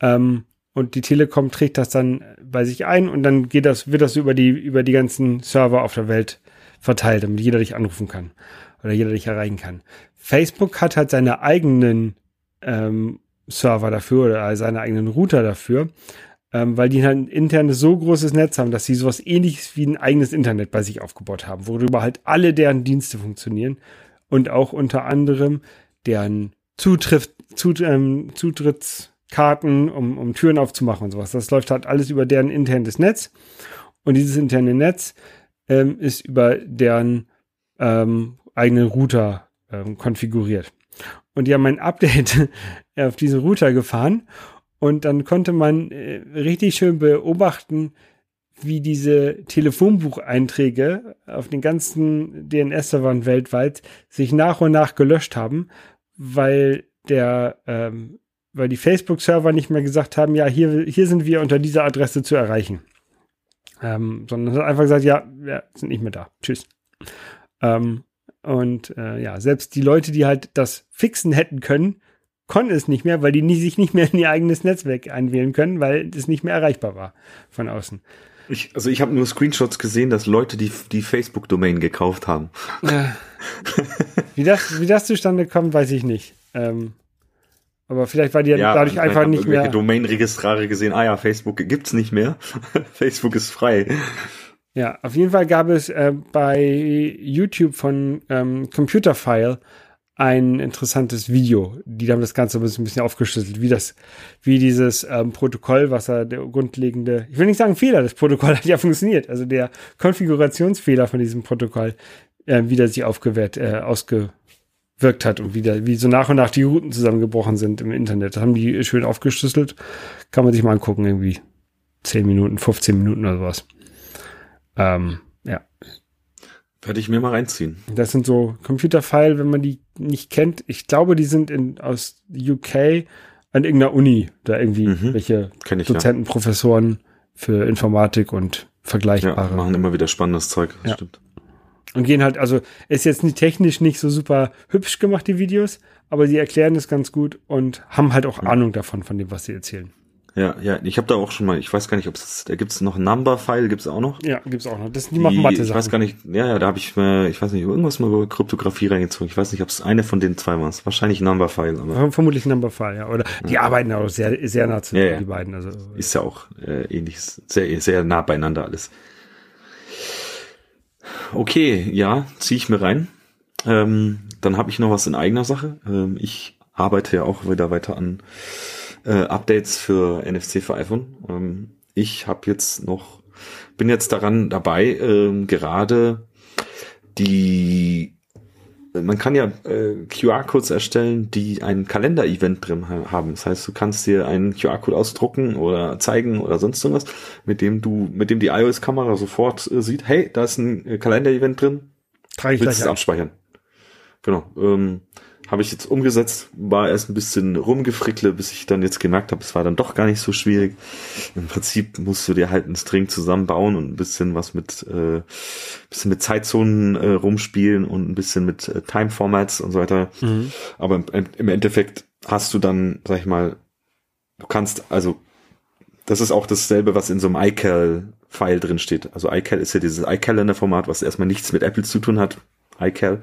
Ähm, und die Telekom trägt das dann bei sich ein und dann geht das, wird das über die, über die ganzen Server auf der Welt verteilt, damit jeder dich anrufen kann oder jeder dich erreichen kann. Facebook hat halt seine eigenen ähm, Server dafür oder seine eigenen Router dafür, ähm, weil die halt ein internes so großes Netz haben, dass sie sowas ähnliches wie ein eigenes Internet bei sich aufgebaut haben, worüber halt alle deren Dienste funktionieren und auch unter anderem deren Zutritt, Zut, ähm, Zutritts Karten, um, um Türen aufzumachen und sowas. Das läuft halt alles über deren internes Netz. Und dieses interne Netz ähm, ist über deren ähm, eigenen Router ähm, konfiguriert. Und die haben ein Update auf diesen Router gefahren. Und dann konnte man äh, richtig schön beobachten, wie diese Telefonbucheinträge auf den ganzen DNS-Servern weltweit sich nach und nach gelöscht haben, weil der ähm, weil die Facebook-Server nicht mehr gesagt haben, ja, hier, hier sind wir unter dieser Adresse zu erreichen. Ähm, sondern hat einfach gesagt, ja, wir sind nicht mehr da. Tschüss. Ähm, und äh, ja, selbst die Leute, die halt das fixen hätten können, konnten es nicht mehr, weil die nie, sich nicht mehr in ihr eigenes Netzwerk einwählen können, weil es nicht mehr erreichbar war von außen. Ich, also ich habe nur Screenshots gesehen, dass Leute die, die Facebook-Domain gekauft haben. Ja. wie, das, wie das zustande kommt, weiß ich nicht. Ähm, aber vielleicht war die ja, dadurch einfach nicht mehr. Domain-Registrare gesehen, ah ja, Facebook gibt's nicht mehr. Facebook ist frei. Ja, auf jeden Fall gab es äh, bei YouTube von ähm, Computerfile ein interessantes Video. Die haben das Ganze ein bisschen aufgeschlüsselt, wie das, wie dieses ähm, Protokoll, was da der grundlegende, ich will nicht sagen Fehler, das Protokoll hat ja funktioniert. Also der Konfigurationsfehler von diesem Protokoll, äh, wie der sich aufgewehrt, äh, ausge, wirkt hat und wieder, wie so nach und nach die Routen zusammengebrochen sind im Internet. Das haben die schön aufgeschlüsselt. Kann man sich mal angucken, irgendwie 10 Minuten, 15 Minuten oder sowas. Ähm, ja. Werde ich mir mal reinziehen. Das sind so Computerfile, wenn man die nicht kennt. Ich glaube, die sind in, aus UK an irgendeiner Uni, da irgendwie mhm. welche Dozenten, ja. Professoren für Informatik und vergleichbare. Ja, machen immer wieder spannendes Zeug, ja. stimmt. Und gehen halt, also ist jetzt nicht technisch nicht so super hübsch gemacht, die Videos, aber sie erklären es ganz gut und haben halt auch Ahnung davon, von dem, was sie erzählen. Ja, ja, ich habe da auch schon mal, ich weiß gar nicht, ob es, da gibt es noch Number-File, gibt es auch noch? Ja, gibt es auch noch. Das, die, die machen Mathe Ich weiß gar nicht, ja, ja, da habe ich mir, ich weiß nicht, irgendwas mal über Kryptographie reingezogen. Ich weiß nicht, ob es eine von den zwei war. Wahrscheinlich Number-File. Aber Vermutlich Number-File, ja. Oder die ja. arbeiten auch sehr, sehr nah zusammen, ja, ja. die beiden. Also, Ist ja auch äh, ähnlich, sehr, sehr nah beieinander alles okay, ja, ziehe ich mir rein. Ähm, dann habe ich noch was in eigener Sache. Ähm, ich arbeite ja auch wieder weiter an äh, Updates für NFC für iPhone. Ähm, ich habe jetzt noch, bin jetzt daran dabei, ähm, gerade die man kann ja äh, QR-Codes erstellen, die ein Kalender-Event drin haben. Das heißt, du kannst dir einen QR-Code ausdrucken oder zeigen oder sonst irgendwas, mit dem du, mit dem die iOS-Kamera sofort äh, sieht, hey, da ist ein äh, Kalender-Event drin. Trage ich Willst es abspeichern. Genau. Ähm, habe ich jetzt umgesetzt, war erst ein bisschen rumgefrickle, bis ich dann jetzt gemerkt habe, es war dann doch gar nicht so schwierig. Im Prinzip musst du dir halt einen String zusammenbauen und ein bisschen was mit äh, bisschen mit Zeitzonen äh, rumspielen und ein bisschen mit äh, Time Formats und so weiter. Mhm. Aber im, im Endeffekt hast du dann, sag ich mal, du kannst also das ist auch dasselbe, was in so einem iCal-File drin steht. Also iCal ist ja dieses iCalendar-Format, was erstmal nichts mit Apple zu tun hat. iCal.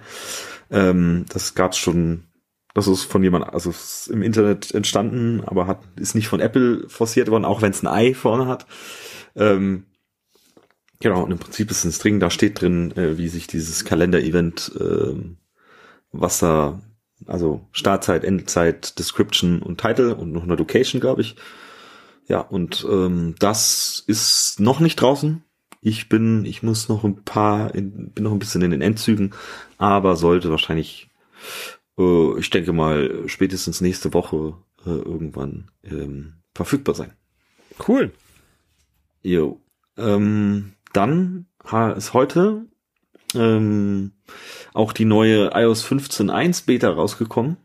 Ähm, das gab's schon, das ist von jemand, also ist im Internet entstanden, aber hat, ist nicht von Apple forciert worden, auch wenn es ein i vorne hat. Ähm, genau, und im Prinzip ist ein String, da steht drin, äh, wie sich dieses Kalender-Event, äh, was da, also Startzeit, Endzeit, Description und Title und noch eine Location, glaube ich, ja, und ähm, das ist noch nicht draußen. Ich bin, ich muss noch ein paar, in, bin noch ein bisschen in den Endzügen, aber sollte wahrscheinlich, äh, ich denke mal, spätestens nächste Woche äh, irgendwann ähm, verfügbar sein. Cool. Jo. Ähm, dann ist heute ähm, auch die neue iOS 15.1 Beta rausgekommen.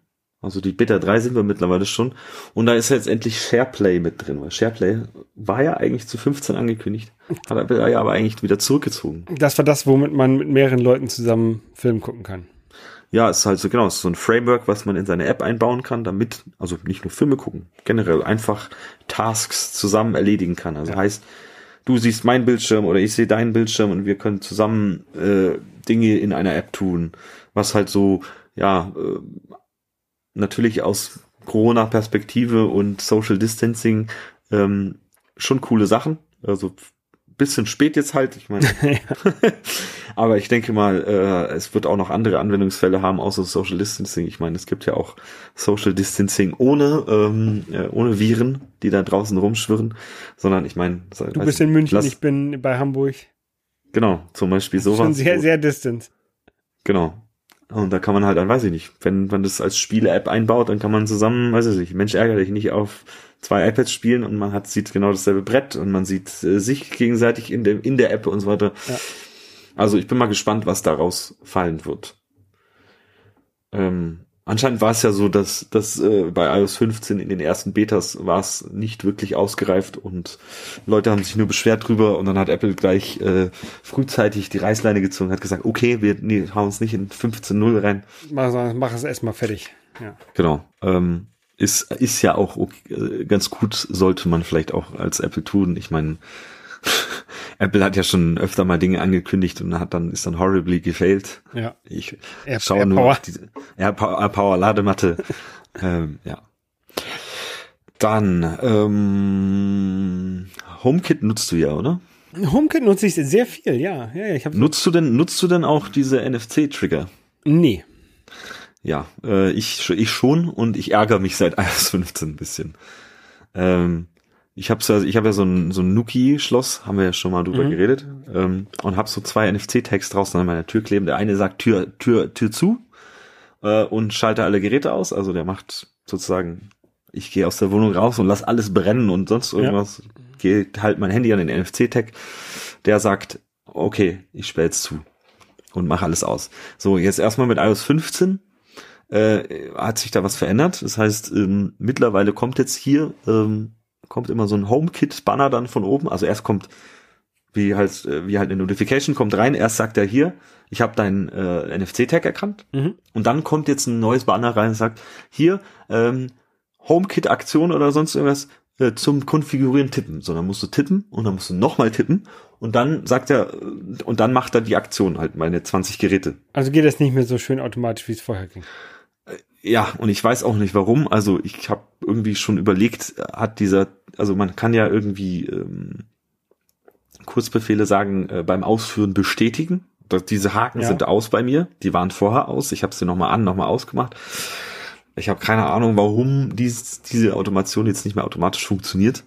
Also die Beta 3 sind wir mittlerweile schon. Und da ist jetzt endlich SharePlay mit drin, weil SharePlay war ja eigentlich zu 15 angekündigt, hat Apple ja aber eigentlich wieder zurückgezogen. Das war das, womit man mit mehreren Leuten zusammen Film gucken kann. Ja, ist halt so genau, ist so ein Framework, was man in seine App einbauen kann, damit, also nicht nur Filme gucken, generell einfach Tasks zusammen erledigen kann. Also ja. heißt, du siehst meinen Bildschirm oder ich sehe deinen Bildschirm und wir können zusammen äh, Dinge in einer App tun, was halt so ja äh, natürlich aus Corona-Perspektive und Social Distancing ähm, schon coole Sachen. Also bisschen spät jetzt halt, ich meine. aber ich denke mal, äh, es wird auch noch andere Anwendungsfälle haben, außer Social Distancing. Ich meine, es gibt ja auch Social Distancing ohne, ähm, äh, ohne Viren, die da draußen rumschwirren, sondern ich meine. Du bist in München, lass, ich bin bei Hamburg. Genau, zum Beispiel sowas. Schon sehr, sehr distant. Genau. Und da kann man halt dann, weiß ich nicht, wenn man das als Spiele-App einbaut, dann kann man zusammen, weiß ich nicht, Mensch ärgere dich nicht auf zwei iPads spielen und man hat, sieht genau dasselbe Brett und man sieht äh, sich gegenseitig in, dem, in der App und so weiter. Ja. Also ich bin mal gespannt, was daraus fallen wird. Ähm, Anscheinend war es ja so, dass, dass äh, bei iOS 15 in den ersten Betas war es nicht wirklich ausgereift und Leute haben sich nur beschwert drüber und dann hat Apple gleich äh, frühzeitig die Reißleine gezogen, hat gesagt, okay, wir nee, hauen uns nicht in 15.0 rein. Mach, mach es erstmal fertig. Ja. Genau. Ähm, ist, ist ja auch okay, äh, ganz gut, sollte man vielleicht auch als Apple tun. Ich meine, Apple hat ja schon öfter mal Dinge angekündigt und hat dann ist dann horribly gefailt. Ja. Ich Air, schaue Air nur Power. diese Air Power, Ladematte. ähm, ja. Dann ähm, HomeKit nutzt du ja, oder? HomeKit nutze ich sehr viel, ja. ja, ich hab nutzt du denn nutzt du denn auch diese NFC Trigger? Nee. Ja, äh, ich ich schon und ich ärgere mich seit iOS 15 ein bisschen. Ähm, ich habe so, ich habe ja so ein so ein Nuki-Schloss, haben wir ja schon mal drüber mhm. geredet, ähm, und habe so zwei NFC-Tags draußen an meiner Tür kleben. Der eine sagt Tür Tür Tür zu äh, und schalte alle Geräte aus. Also der macht sozusagen, ich gehe aus der Wohnung raus und lass alles brennen und sonst irgendwas. Ja. Gehe halt mein Handy an den NFC-Tag. Der sagt, okay, ich sperre jetzt zu und mache alles aus. So jetzt erstmal mit iOS 15 äh, hat sich da was verändert. Das heißt, ähm, mittlerweile kommt jetzt hier ähm, kommt immer so ein HomeKit-Banner dann von oben. Also erst kommt, wie halt, äh, wie halt eine Notification kommt rein, erst sagt er hier, ich habe deinen äh, NFC-Tag erkannt. Mhm. Und dann kommt jetzt ein neues Banner rein und sagt, hier, ähm, HomeKit-Aktion oder sonst irgendwas äh, zum Konfigurieren tippen. So, dann musst du tippen und dann musst du nochmal tippen und dann sagt er, und dann macht er die Aktion halt, meine 20 Geräte. Also geht das nicht mehr so schön automatisch, wie es vorher ging ja, und ich weiß auch nicht warum. Also ich habe irgendwie schon überlegt, hat dieser, also man kann ja irgendwie ähm, Kurzbefehle sagen, äh, beim Ausführen bestätigen. Dass diese Haken ja. sind aus bei mir. Die waren vorher aus. Ich habe sie nochmal an, nochmal ausgemacht. Ich habe keine Ahnung, warum dies, diese Automation jetzt nicht mehr automatisch funktioniert.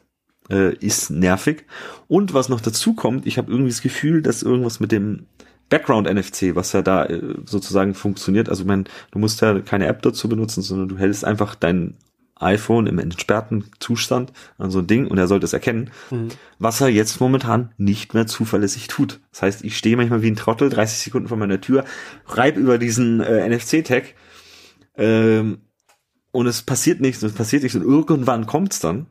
Äh, ist nervig. Und was noch dazu kommt, ich habe irgendwie das Gefühl, dass irgendwas mit dem Background NFC, was ja da äh, sozusagen funktioniert. Also, man, du musst ja keine App dazu benutzen, sondern du hältst einfach dein iPhone im entsperrten Zustand an so ein Ding und er sollte es erkennen, mhm. was er jetzt momentan nicht mehr zuverlässig tut. Das heißt, ich stehe manchmal wie ein Trottel 30 Sekunden vor meiner Tür, reib über diesen äh, NFC-Tag Ähm, und es passiert nichts, es passiert nichts und irgendwann kommt's dann,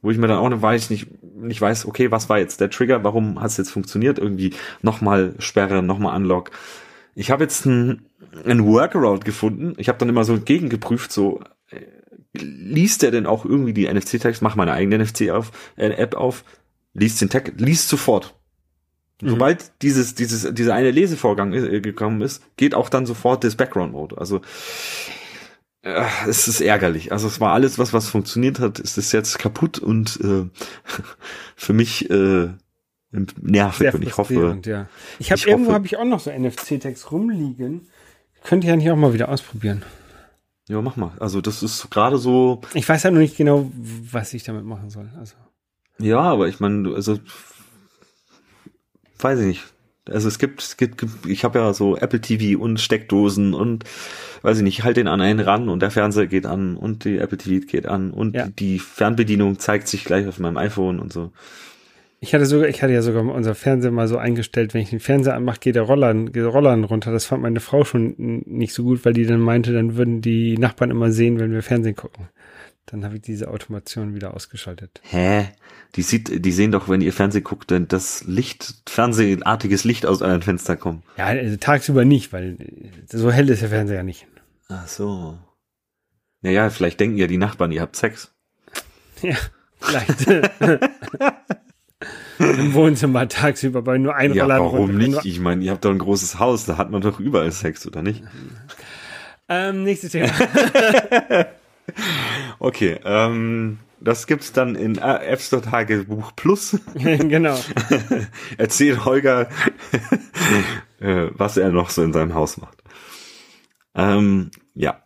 wo ich mir dann auch nicht weiß, nicht, nicht weiß, okay, was war jetzt der Trigger, warum hat es jetzt funktioniert? Irgendwie nochmal Sperre, nochmal Unlock. Ich habe jetzt ein, ein Workaround gefunden. Ich habe dann immer so gegengeprüft, so äh, liest der denn auch irgendwie die NFC-Tags, mach meine eigene NFC auf, äh, auf, liest den Tag, liest sofort. Mhm. Sobald dieses, dieses, dieser eine Lesevorgang äh, gekommen ist, geht auch dann sofort das Background-Mode. Also äh, es ist ärgerlich. Also es war alles, was was funktioniert hat, ist es jetzt kaputt und äh, für mich äh, nervig und ich hoffe. Ja. Ich habe irgendwo habe ich auch noch so NFC-Tags rumliegen. Könnte ich ja nicht auch mal wieder ausprobieren. Ja, mach mal. Also das ist gerade so. Ich weiß ja halt noch nicht genau, was ich damit machen soll. Also. Ja, aber ich meine, also weiß ich nicht. Also es gibt, es gibt, ich habe ja so Apple TV und Steckdosen und weiß ich nicht, ich halte den an einen ran und der Fernseher geht an und die Apple TV geht an und ja. die Fernbedienung zeigt sich gleich auf meinem iPhone und so. Ich hatte sogar, ich hatte ja sogar unser Fernseher mal so eingestellt, wenn ich den Fernseher anmache, geht der Roller, geht der Roller runter. Das fand meine Frau schon nicht so gut, weil die dann meinte, dann würden die Nachbarn immer sehen, wenn wir Fernsehen gucken. Dann habe ich diese Automation wieder ausgeschaltet. Hä? Die sieht, die sehen doch, wenn ihr Fernsehen guckt, denn das Licht, fernsehartiges Licht aus euren Fenster kommen. Ja, also tagsüber nicht, weil so hell ist der Fernseher ja nicht. Ach so. Naja, vielleicht denken ja die Nachbarn, ihr habt Sex. Ja, vielleicht. Im Wohnzimmer tagsüber bei nur ein ja, Roller. Warum nicht? Ich meine, ihr habt doch ein großes Haus, da hat man doch überall Sex, oder nicht? Ähm, nächstes Thema. okay, ähm, das gibt's dann in App Store Tagebuch Plus. genau. Erzählt Holger, äh, was er noch so in seinem Haus macht. Ähm, ja,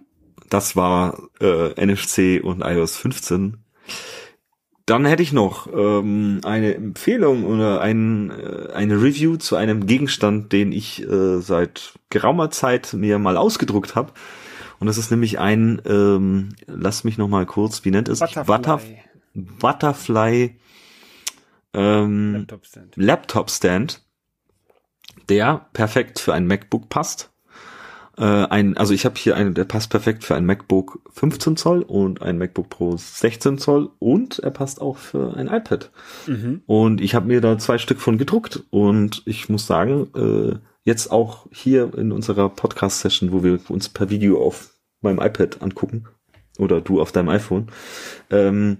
das war äh, NFC und iOS 15. Dann hätte ich noch ähm, eine Empfehlung oder ein, äh, eine Review zu einem Gegenstand, den ich äh, seit geraumer Zeit mir mal ausgedruckt habe. Und das ist nämlich ein, ähm, lass mich noch mal kurz, wie nennt es sich? Butterfly. Butterfly ähm, Laptop Stand. Laptop Stand, der perfekt für ein MacBook passt. Äh, ein, also ich habe hier einen, der passt perfekt für ein MacBook 15 Zoll und ein MacBook Pro 16 Zoll und er passt auch für ein iPad. Mhm. Und ich habe mir da zwei Stück von gedruckt und ich muss sagen, äh, jetzt auch hier in unserer Podcast-Session, wo wir uns per Video auf meinem iPad angucken oder du auf deinem iPhone, ähm,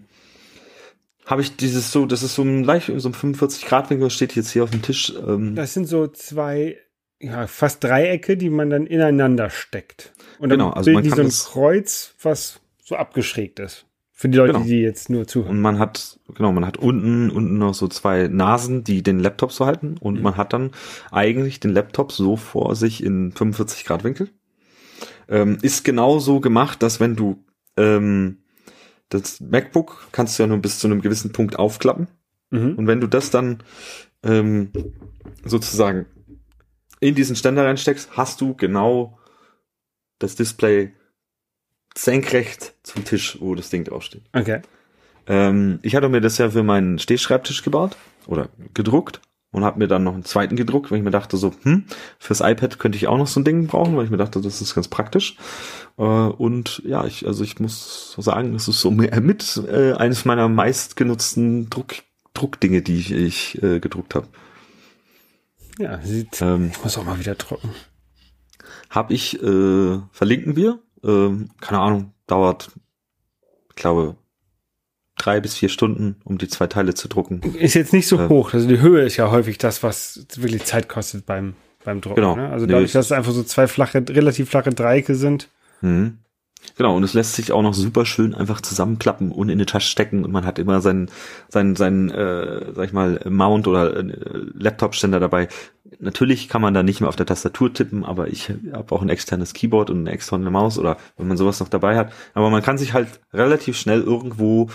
habe ich dieses so, das ist so ein leicht, so ein 45 Grad Winkel, steht jetzt hier auf dem Tisch. Ähm, das sind so zwei, ja, fast Dreiecke, die man dann ineinander steckt. Und dann genau, also man kann so ein Kreuz, was so abgeschrägt ist. Für die Leute, genau. die jetzt nur zuhören. Und man hat, genau, man hat unten, unten noch so zwei Nasen, die den Laptop so halten. Und mhm. man hat dann eigentlich den Laptop so vor sich in 45 Grad Winkel. Ähm, ist genau so gemacht, dass wenn du ähm, das MacBook kannst du ja nur bis zu einem gewissen Punkt aufklappen. Mhm. Und wenn du das dann ähm, sozusagen in diesen Ständer reinsteckst, hast du genau das Display senkrecht zum Tisch, wo das Ding draufsteht. Okay. Ähm, ich hatte mir das ja für meinen Stehschreibtisch gebaut oder gedruckt und habe mir dann noch einen zweiten gedruckt, weil ich mir dachte so, hm, fürs iPad könnte ich auch noch so ein Ding brauchen, weil ich mir dachte, das ist ganz praktisch. Äh, und ja, ich also ich muss sagen, das ist so mit äh, eines meiner meistgenutzten Druck Druckdinge, die ich, ich äh, gedruckt habe. Ja, sieht. Ähm, ich muss auch mal wieder drucken. Hab ich äh, verlinken wir. Ähm, keine Ahnung, dauert, ich glaube, drei bis vier Stunden, um die zwei Teile zu drucken. Ist jetzt nicht so äh, hoch. Also die Höhe ist ja häufig das, was wirklich Zeit kostet beim, beim Drucken. Genau. Ne? Also dadurch, dass es einfach so zwei flache, relativ flache Dreiecke sind. Mhm. Genau, und es lässt sich auch noch super schön einfach zusammenklappen und in die Tasche stecken und man hat immer seinen, seinen, seinen, äh, sag ich mal, Mount oder äh, Laptop-Ständer dabei. Natürlich kann man da nicht mehr auf der Tastatur tippen, aber ich habe auch ein externes Keyboard und eine externe Maus oder wenn man sowas noch dabei hat. Aber man kann sich halt relativ schnell irgendwo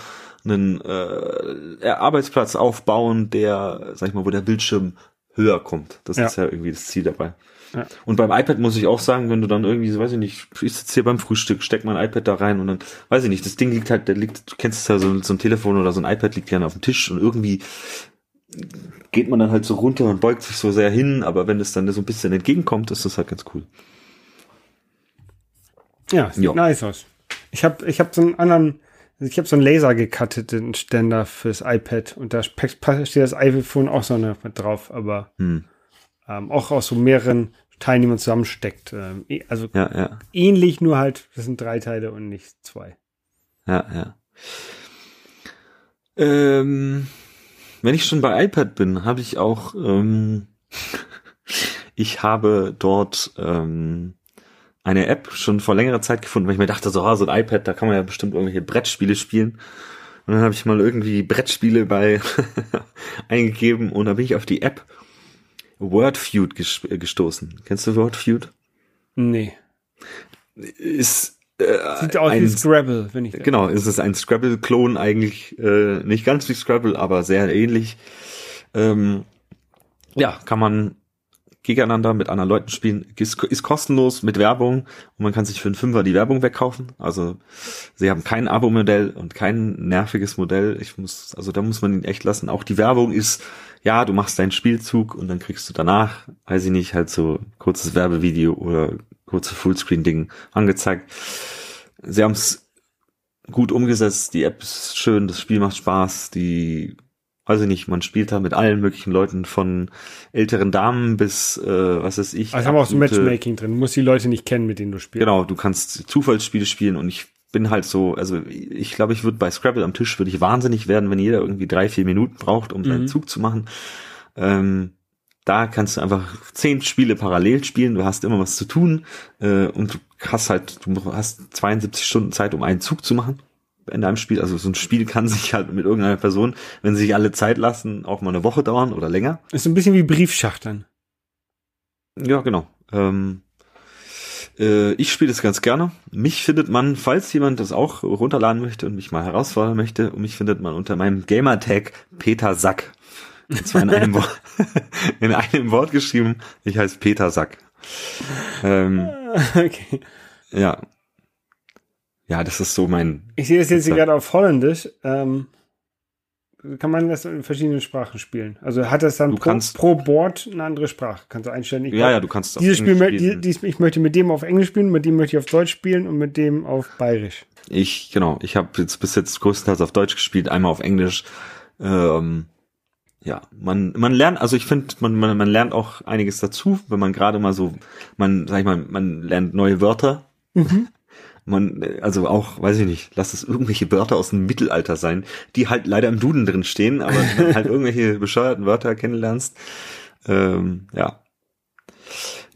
einen äh, Arbeitsplatz aufbauen, der, sag ich mal, wo der Bildschirm höher kommt. Das ja. ist ja irgendwie das Ziel dabei. Ja. Und beim iPad muss ich auch sagen, wenn du dann irgendwie, so weiß ich nicht, ich sitze hier beim Frühstück, steck mein iPad da rein und dann, weiß ich nicht, das Ding liegt halt, der liegt, du kennst es ja, so, so ein Telefon oder so ein iPad liegt ja auf dem Tisch und irgendwie geht man dann halt so runter und beugt sich so sehr hin, aber wenn es dann so ein bisschen entgegenkommt, ist das halt ganz cool. Ja, sieht Jo. nice aus. Ich habe ich hab so einen anderen, ich habe so einen laser gecutteten Ständer fürs iPad und da steht das iPhone auch so mit drauf, aber Hm. Ähm, auch aus so mehreren man zusammensteckt. Ähm, eh- also Ja, ja, ähnlich, nur halt, das sind drei Teile und nicht zwei. ja, ja. Ähm, wenn ich schon bei iPad bin, habe ich auch, ähm, ich habe dort ähm, eine App schon vor längerer Zeit gefunden, weil ich mir dachte, so, ah, so ein iPad, da kann man ja bestimmt irgendwelche Brettspiele spielen. Und dann habe ich mal irgendwie Brettspiele bei eingegeben und da bin ich auf die App Wordfeud ges gestoßen. Kennst du Wordfeud? Nee. Ist äh, Sieht aus wie ein, Scrabble, wenn ich genau, ist es ein Scrabble-Klon eigentlich, äh, nicht ganz wie Scrabble, aber sehr ähnlich. Ähm, ja, kann man gegeneinander mit anderen Leuten spielen, ist, ist kostenlos mit Werbung und man kann sich für einen Fünfer die Werbung wegkaufen. Also sie haben kein Abo-Modell und kein nerviges Modell. Ich muss, also da muss man ihn echt lassen. Auch die Werbung ist, ja, du machst deinen Spielzug und dann kriegst du danach, weiß ich nicht, halt so kurzes Werbevideo oder kurze Fullscreen-Ding angezeigt. Sie haben es gut umgesetzt, die App ist schön, das Spiel macht Spaß, die weiß ich nicht, man spielt da mit allen möglichen Leuten von älteren Damen bis, äh, was weiß ich. Also haben wir auch so Matchmaking drin. Du musst die Leute nicht kennen, mit denen du spielst. Genau, du kannst Zufallsspiele spielen und ich bin halt so, also ich glaube, ich würde bei Scrabble am Tisch würde ich wahnsinnig werden, wenn jeder irgendwie drei, vier Minuten braucht, um seinen Mhm. Zug zu machen. Ähm, da kannst du einfach zehn Spiele parallel spielen, du hast immer was zu tun äh, und du hast halt, du hast 72 Stunden Zeit, um einen Zug zu machen in deinem Spiel. Also so ein Spiel kann sich halt mit irgendeiner Person, wenn sie sich alle Zeit lassen, auch mal eine Woche dauern oder länger. Ist ein bisschen wie Briefschachtern. Ja, genau. Ähm, äh, ich spiele das ganz gerne. Mich findet man, falls jemand das auch runterladen möchte und mich mal herausfordern möchte, mich findet man unter meinem Gamertag Peter Sack. Und zwar in einem, Wort, in einem Wort geschrieben. Ich heiße Peter Sack. Ähm, okay. ja. Ja, das ist so mein. Ich sehe das jetzt hier gerade auf Holländisch. Ähm, kann man das in verschiedenen Sprachen spielen? Also hat das dann pro, pro Board eine andere Sprache? Kannst du einstellen? Ich Ja, ja, du kannst dieses Spiel, spielen. die, dies, ich möchte mit dem auf Englisch spielen, mit dem möchte ich auf Deutsch spielen und mit dem auf Bayerisch. Ich, genau, ich habe jetzt bis jetzt größtenteils auf Deutsch gespielt, einmal auf Englisch. Ähm, ja, man, man lernt, also ich finde, man, man, man lernt auch einiges dazu, wenn man gerade mal so, man, sag ich mal, man lernt neue Wörter. Man, äh, also auch, weiß ich nicht, lass es irgendwelche Wörter aus dem Mittelalter sein, die halt leider im Duden drin stehen, aber halt irgendwelche bescheuerten Wörter kennenlernst. Ähm, ja.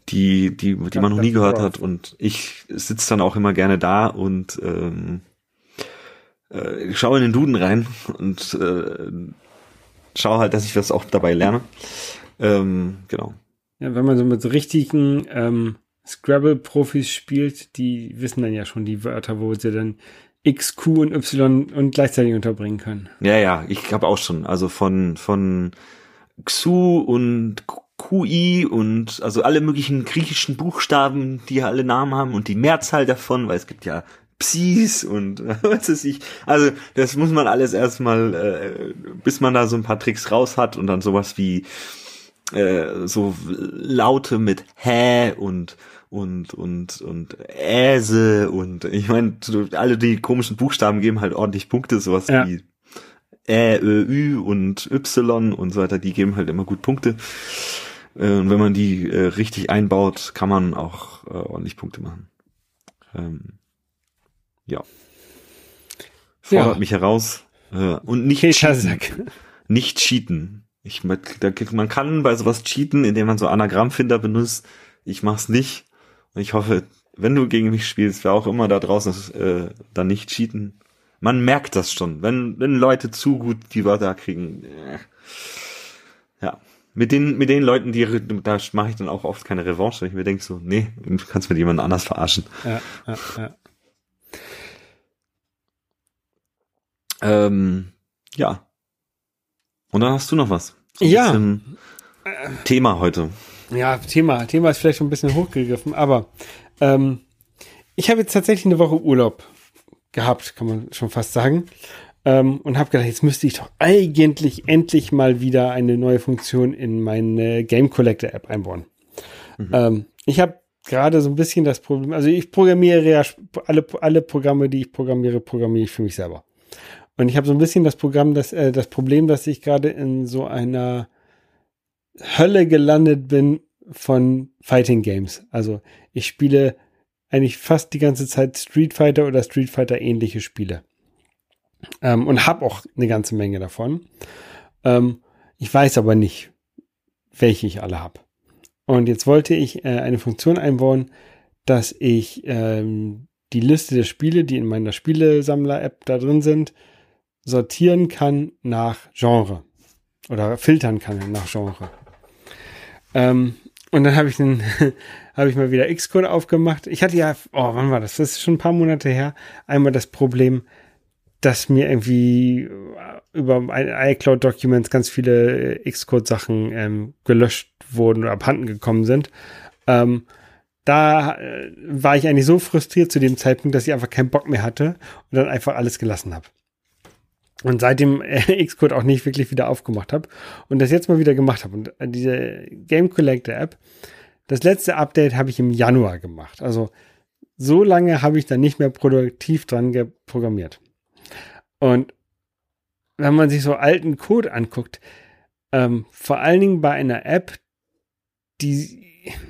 Die, die, die Ja, man noch nie gehört hat. Und ich sitze dann auch immer gerne da und ähm, äh, schaue in den Duden rein und äh, schaue halt, dass ich was auch dabei lerne. Ähm, genau. Ja, wenn man so mit so richtigen ähm, Scrabble-Profis spielt, die wissen dann ja schon die Wörter, wo sie dann X, Q und Y und gleichzeitig unterbringen können. Ja, ja, ich habe auch schon, also von von Xu und QI und also alle möglichen griechischen Buchstaben, die ja alle Namen haben und die Mehrzahl davon, weil es gibt ja Psis und was weiß ich. Also das muss man alles erstmal, äh, bis man da so ein paar Tricks raus hat und dann sowas wie äh, so Laute mit Hä und und und und Äse und ich meine alle die komischen Buchstaben geben halt ordentlich Punkte sowas Ja. wie Ä, Ö, Ü und Y und so weiter die geben halt immer gut Punkte äh, und wenn man die äh, richtig einbaut kann man auch äh, ordentlich Punkte machen ähm, ja fordert Ja. mich heraus äh, und nicht cheaten nicht cheaten. Ich, da, man kann bei sowas cheaten, indem man so Anagrammfinder benutzt. Ich mach's nicht. Ich hoffe, wenn du gegen mich spielst, wer auch immer da draußen ist, äh, dann nicht cheaten. Man merkt das schon, wenn, wenn Leute zu gut die Wörter kriegen. Äh, ja. Mit den, mit den Leuten, die, da mache ich dann auch oft keine Revanche, weil ich mir denke so, nee, du kannst mit jemand anders verarschen. Ja, ja, ja. Ähm, ja. Und dann hast du noch was. Ja. bisschen Thema heute. Ja, Thema. Thema ist vielleicht schon ein bisschen hochgegriffen, aber ähm, ich habe jetzt tatsächlich eine Woche Urlaub gehabt, kann man schon fast sagen. Ähm, und habe gedacht, jetzt müsste ich doch eigentlich endlich mal wieder eine neue Funktion in meine Game Collector App einbauen. Ähm, ich habe gerade so ein bisschen das Problem. Also ich programmiere ja alle, alle Programme, die ich programmiere, programmiere ich für mich selber. Und ich habe so ein bisschen das Programm, das, äh, das Problem, dass ich gerade in so einer Hölle gelandet bin von Fighting Games. Also ich spiele eigentlich fast die ganze Zeit Street Fighter oder Street Fighter ähnliche Spiele. Ähm, und habe auch eine ganze Menge davon. Ähm, ich weiß aber nicht, welche ich alle habe. Und jetzt wollte ich äh, eine Funktion einbauen, dass ich ähm, die Liste der Spiele, die in meiner Spielesammler-App da drin sind, sortieren kann nach Genre oder filtern kann nach Genre. Ähm, und dann habe ich einen, habe ich mal wieder Xcode aufgemacht. Ich hatte ja, oh, wann war das? Das ist schon ein paar Monate her. Einmal das Problem, dass mir irgendwie über iCloud Documents ganz viele Xcode Sachen ähm, gelöscht wurden oder abhanden gekommen sind. Ähm, da äh, war ich eigentlich so frustriert zu dem Zeitpunkt, dass ich einfach keinen Bock mehr hatte und dann einfach alles gelassen habe. Und seitdem äh, Xcode auch nicht wirklich wieder aufgemacht habe und das jetzt mal wieder gemacht habe. Und äh, diese Game Collector App, das letzte Update habe ich im Januar gemacht. Also so lange habe ich da nicht mehr produktiv dran geprogrammiert. Und wenn man sich so alten Code anguckt, ähm, vor allen Dingen bei einer App, die,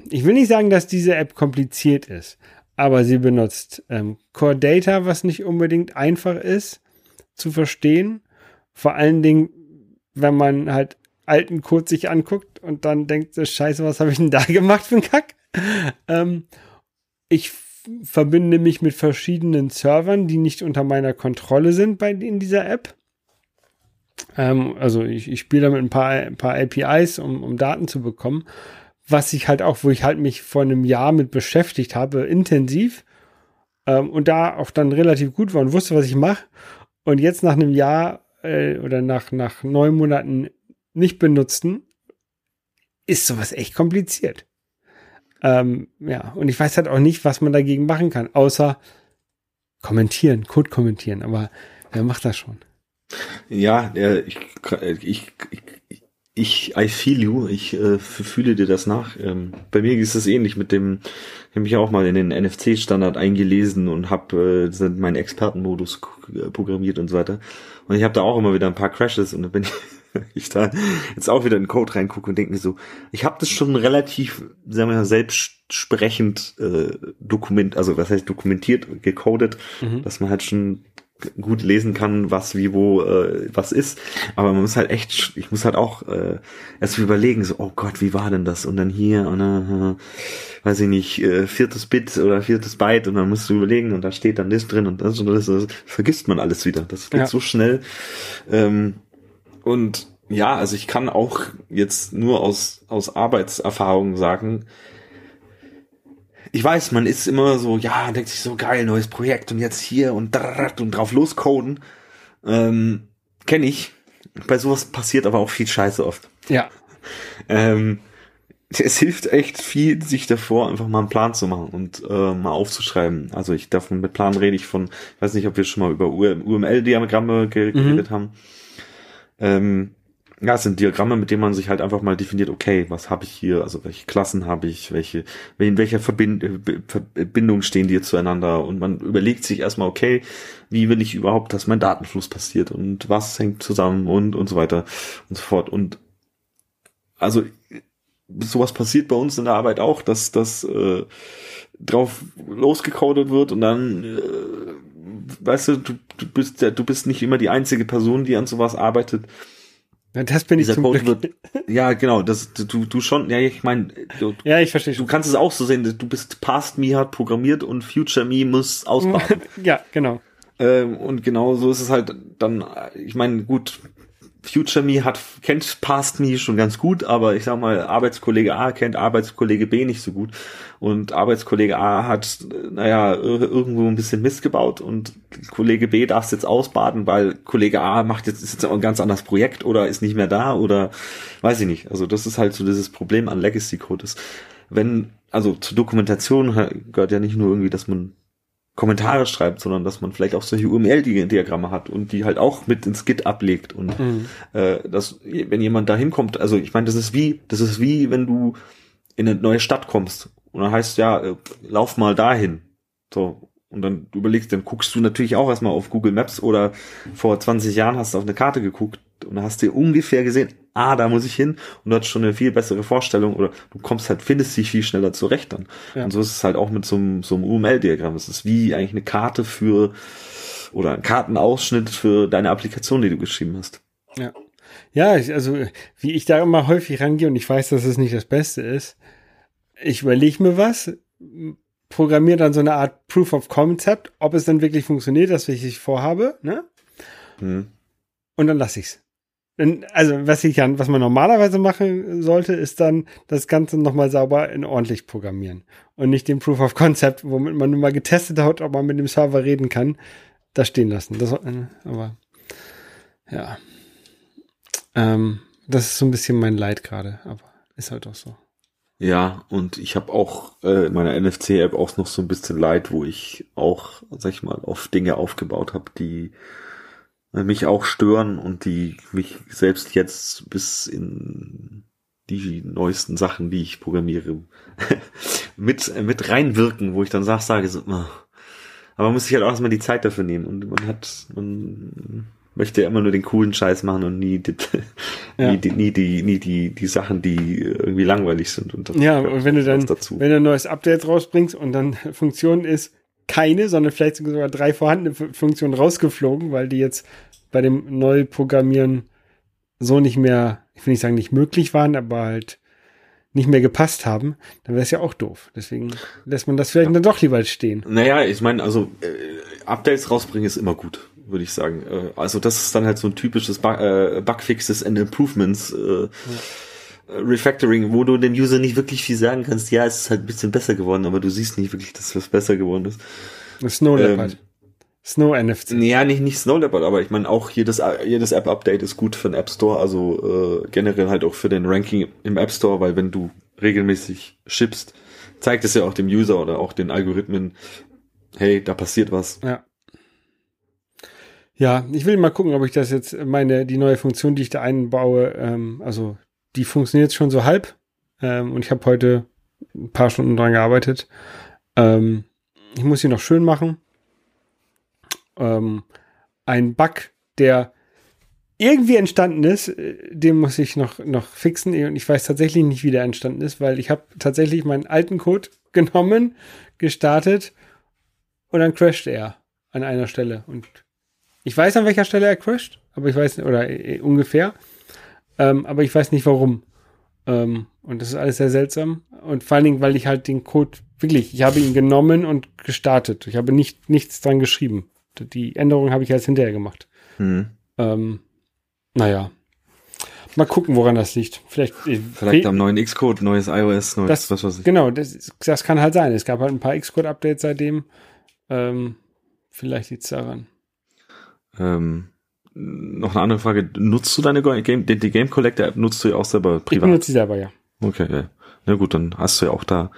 ich will nicht sagen, dass diese App kompliziert ist, aber sie benutzt ähm, Core Data, was nicht unbedingt einfach ist zu verstehen. Vor allen Dingen, wenn man halt alten Code sich anguckt und dann denkt, scheiße, was habe ich denn da gemacht für einen Kack? Ähm, ich verbinde mich mit verschiedenen Servern, die nicht unter meiner Kontrolle sind bei, in dieser App. Ähm, also ich, ich spiele damit ein paar, ein paar APIs, um, um Daten zu bekommen. Was ich halt auch, wo ich halt mich vor einem Jahr mit beschäftigt habe, intensiv. Ähm, und da auch dann relativ gut war und wusste, was ich mache. Und jetzt nach einem Jahr äh, oder nach, nach neun Monaten nicht benutzen, ist sowas echt kompliziert. Ähm, ja, und ich weiß halt auch nicht, was man dagegen machen kann, außer kommentieren, Code kommentieren. Aber wer macht das schon? Ja, ich, ich, ich, ich, I feel you, ich äh, fühle dir das nach. Ähm, bei mir ist es ähnlich mit dem, ich habe mich auch mal in den NFC-Standard eingelesen und habe äh, meinen Expertenmodus programmiert und so weiter. Und ich habe da auch immer wieder ein paar Crashes und dann bin ich ich da jetzt auch wieder in den Code reingucke und denke mir so, ich habe das schon relativ, sagen wir mal, selbstsprechend äh, dokument, also was heißt dokumentiert, gecodet, mhm. dass man halt schon gut lesen kann, was wie wo äh, was ist. Aber man muss halt echt, ich muss halt auch äh, erst überlegen, so, oh Gott, wie war denn das? Und dann hier, und dann, äh, weiß ich nicht, äh, viertes Bit oder viertes Byte und dann musst du überlegen und da steht dann das drin und das und das, das vergisst man alles wieder. Das geht ja. so schnell. Ähm, und ja, also ich kann auch jetzt nur aus, aus Arbeitserfahrung sagen, ich weiß, man ist immer so, ja, denkt sich so geil, neues Projekt und jetzt hier und und drauf loscoden. Ähm, Kenne ich. Bei sowas passiert aber auch viel Scheiße oft. Ja. Ähm, es hilft echt viel, sich davor einfach mal einen Plan zu machen und äh, mal aufzuschreiben. Also ich davon mit Plan rede ich von, ich weiß nicht, ob wir schon mal über UML-Diagramme geredet mhm. haben. Ähm, ja, es sind Diagramme, mit denen man sich halt einfach mal definiert, okay, was habe ich hier, also welche Klassen habe ich, welche, in welcher Verbind Verbindung stehen die zueinander? Und man überlegt sich erstmal, okay, wie will ich überhaupt, dass mein Datenfluss passiert und was hängt zusammen und und so weiter und so fort. Und also sowas passiert bei uns in der Arbeit auch, dass das äh, drauf losgecodet wird und dann äh, weißt du, du, du bist du bist nicht immer die einzige Person, die an sowas arbeitet das bin ich zum Code Glück. Wird, ja, genau, das du du schon, ja, ich meine, ja, ich verstehe. Du kannst es auch so sehen, du bist Past Me hat programmiert und Future Me muss ausbauen. ja, genau. Ähm, und genau so ist es halt dann, ich meine, gut, Future Me hat, kennt Past Me schon ganz gut, aber ich sag mal, Arbeitskollege A kennt Arbeitskollege B nicht so gut. Und Arbeitskollege A hat, naja, irgendwo ein bisschen Mist gebaut und Kollege B darf es jetzt ausbaden, weil Kollege A macht jetzt, ist jetzt ein ganz anderes Projekt oder ist nicht mehr da oder weiß ich nicht. Also das ist halt so dieses Problem an Legacy Code ist. Wenn, also zur Dokumentation gehört ja nicht nur irgendwie, dass man Kommentare schreibt, sondern dass man vielleicht auch solche UML-Diagramme hat und die halt auch mit ins Git ablegt und mhm. äh, dass wenn jemand da hinkommt, also ich meine, das ist wie, das ist wie wenn du in eine neue Stadt kommst Und dann heißt ja, äh, lauf mal dahin. So. Und dann überlegst, dann guckst du natürlich auch erstmal auf Google Maps oder vor 20 Jahren hast du auf eine Karte geguckt und hast dir ungefähr gesehen, ah, da muss ich hin und du hast schon eine viel bessere Vorstellung oder du kommst halt, findest dich viel schneller zurecht dann. Ja. Und so ist es halt auch mit so einem, so einem UML-Diagramm. Es ist wie eigentlich eine Karte für oder ein Kartenausschnitt für deine Applikation, die du geschrieben hast. Ja. Ja, also wie ich da immer häufig rangehe und ich weiß, dass es nicht das Beste ist, ich überlege mir was, programmiere dann so eine Art Proof of Concept, ob es dann wirklich funktioniert, das was ich vorhabe, ne? Hm. Und dann lasse ich's. Also, was ich dann, was man normalerweise machen sollte, ist dann das Ganze nochmal sauber in ordentlich programmieren. Und nicht den Proof of Concept, womit man nur mal getestet hat, ob man mit dem Server reden kann, da stehen lassen. Das, äh, aber, ja. Ähm, das ist so ein bisschen mein Leid gerade, aber ist halt auch so. Ja, und ich habe auch äh, in meiner NFC-App auch noch so ein bisschen Leid, wo ich auch, sag ich mal, auf Dinge aufgebaut habe, die mich auch stören und die mich selbst jetzt bis in die neuesten Sachen, die ich programmiere, mit, äh, mit reinwirken, wo ich dann sag, sage so, oh. aber man muss sich halt auch erstmal die Zeit dafür nehmen und man hat, man möchte immer nur den coolen Scheiß machen und nie die, ja. nie, die, nie, die, nie die, die Sachen, die irgendwie langweilig sind. Und ja, und wenn du dann, dazu. wenn du ein neues Update rausbringst und dann Funktion ist keine, sondern vielleicht sogar drei vorhandene Funktionen rausgeflogen, weil die jetzt bei dem Neuprogrammieren so nicht mehr, ich will nicht sagen nicht möglich waren, aber halt nicht mehr gepasst haben, dann wäre es ja auch doof. Deswegen lässt man das vielleicht ja. dann doch lieber stehen. Naja, ich meine, also äh, Updates rausbringen ist immer gut würde ich sagen. Äh, also das ist dann halt so ein typisches Bug, äh, Bugfixes and Improvements. Äh, ja. Refactoring, wo du dem User nicht wirklich viel sagen kannst, ja, es ist halt ein bisschen besser geworden, aber du siehst nicht wirklich, dass was besser geworden ist. Snow Leopard. Ähm, Snow NFC. Ja, nicht, nicht Snow Leopard, aber ich meine auch jedes, jedes App-Update ist gut für den App Store, also äh, generell halt auch für den Ranking im App Store, weil wenn du regelmäßig schippst, zeigt es ja auch dem User oder auch den Algorithmen, hey, da passiert was. Ja. Ja, ich will mal gucken, ob ich das jetzt meine, die neue Funktion, die ich da einbaue, ähm, also die funktioniert schon so halb. Ähm, und ich habe heute ein paar Stunden dran gearbeitet. Ähm, ich muss sie noch schön machen. Ähm, ein Bug, der irgendwie entstanden ist, äh, den muss ich noch, noch fixen. Und ich weiß tatsächlich nicht, wie der entstanden ist, weil ich habe tatsächlich meinen alten Code genommen, gestartet und dann crasht er an einer Stelle. Und ich weiß, an welcher Stelle er crasht, aber ich weiß, oder äh, ungefähr, ähm, aber ich weiß nicht warum. Ähm, und das ist alles sehr seltsam. Und vor allen Dingen, weil ich halt den Code wirklich, ich habe ihn genommen und gestartet. Ich habe nicht, nichts dran geschrieben. Die Änderung habe ich erst hinterher gemacht. Hm. Ähm, naja. Mal gucken, woran das liegt. Vielleicht, äh, Vielleicht am neuen Xcode, neues iOS, neues das, was weiß ich. Genau, das, das kann halt sein. Es gab halt ein paar Xcode-Updates seitdem. Ähm, vielleicht liegt es daran. Ähm, noch eine andere Frage. Nutzt du deine Game, die, die Game Collector App nutzt du ja auch selber privat? Ich benutze sie selber, ja. Okay, ja. Na gut, dann hast du ja auch da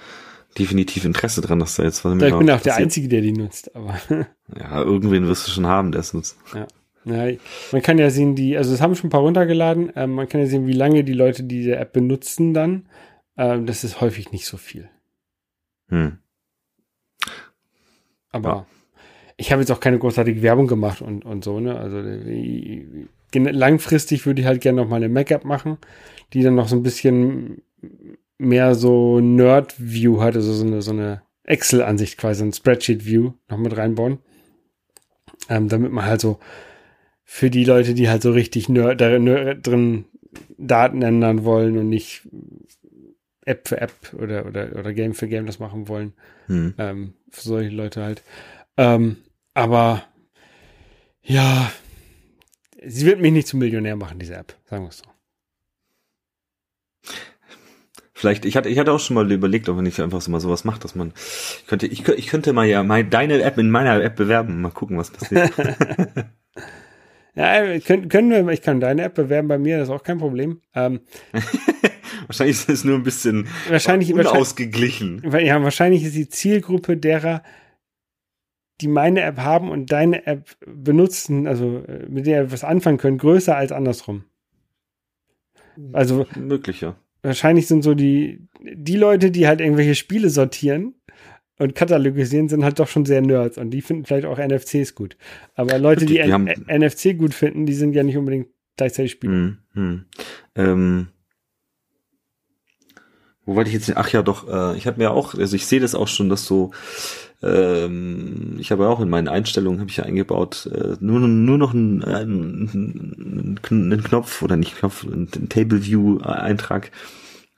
definitiv Interesse dran, dass da jetzt was ja, Ich bin auch der Einzige, der die nutzt, aber. ja, irgendwen wirst du schon haben, der es nutzt. Ja. Ja, man kann ja sehen, die, also es haben schon ein paar runtergeladen, ähm, man kann ja sehen, wie lange die Leute diese App benutzen dann. Ähm, das ist häufig nicht so viel. Hm. Aber ja ich habe jetzt auch keine großartige Werbung gemacht und, und so, ne? Also langfristig würde ich halt gerne noch mal eine Mac-App machen, die dann noch so ein bisschen mehr so Nerd-View hat, also so eine, so eine Excel-Ansicht quasi, ein Spreadsheet-View noch mit reinbauen. Ähm, damit man halt so für die Leute, die halt so richtig nerd, drin Daten ändern wollen und nicht App für App oder, oder, oder Game für Game das machen wollen. Hm. Ähm, für solche Leute halt. Ähm, aber ja, sie wird mich nicht zum Millionär machen, diese App, sagen wir es so. Vielleicht, ich hatte, ich hatte auch schon mal überlegt, ob man nicht einfach so mal sowas macht, dass man, ich könnte, ich, ich könnte mal ja mein, deine App in meiner App bewerben, mal gucken, was passiert. ja, können, können wir, ich kann deine App bewerben bei mir, das ist auch kein Problem. Ähm, wahrscheinlich ist es nur ein bisschen wahrscheinlich, unausgeglichen. Wahrscheinlich, ja, wahrscheinlich ist die Zielgruppe derer, die meine App haben und deine App benutzen, also mit der ihr was anfangen könnt, größer als andersrum. Also möglich, ja. wahrscheinlich sind so die, die Leute, die halt irgendwelche Spiele sortieren und katalogisieren, sind halt doch schon sehr Nerds und die finden vielleicht auch NFCs gut. Aber Leute, die, Die- die NFC gut finden, die sind ja nicht unbedingt gleichzeitig Spieler. Hm, hm. Ähm, wo wollte ich jetzt? Ach ja, doch. Äh, ich habe mir auch, also ich sehe das auch schon, dass so. Ähm, ich habe ja auch in meinen Einstellungen habe ich ja eingebaut äh, nur nur noch einen, einen, einen Knopf oder nicht Knopf, einen Table View Eintrag,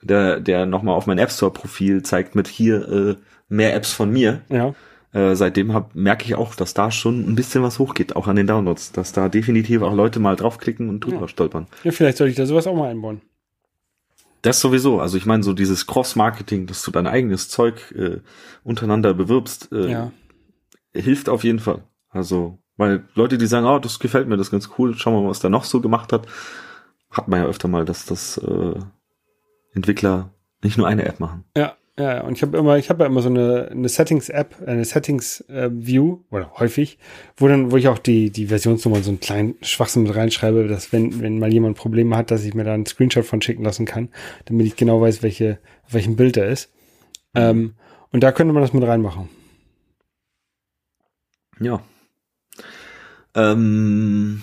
der der noch mal auf mein App Store Profil zeigt mit hier äh, mehr Apps von mir. Ja. Äh, seitdem hab, merke ich auch, dass da schon ein bisschen was hochgeht, auch an den Downloads, dass da definitiv auch Leute mal draufklicken und drüber Ja. stolpern. ja, vielleicht sollte ich da sowas auch mal einbauen. Das sowieso. Also ich meine, so dieses Cross-Marketing, dass du dein eigenes Zeug äh, untereinander bewirbst, äh, Ja. hilft auf jeden Fall. Also, weil Leute, die sagen, oh, das gefällt mir, das ist ganz cool, schauen wir mal, was der noch so gemacht hat, hat man ja öfter mal, dass das äh, Entwickler nicht nur eine App machen. Ja, ja, und ich habe immer, ich habe ja immer so eine, eine Settings-App, eine Settings-View, oder häufig, wo dann, wo ich auch die, die Versionsnummer so einen kleinen Schwachsinn mit reinschreibe, dass wenn, wenn mal jemand Probleme hat, dass ich mir da einen Screenshot von schicken lassen kann, damit ich genau weiß, welche, auf welchem Bild er ist. Ähm, und da könnte man das mit reinmachen. Ja. Ähm,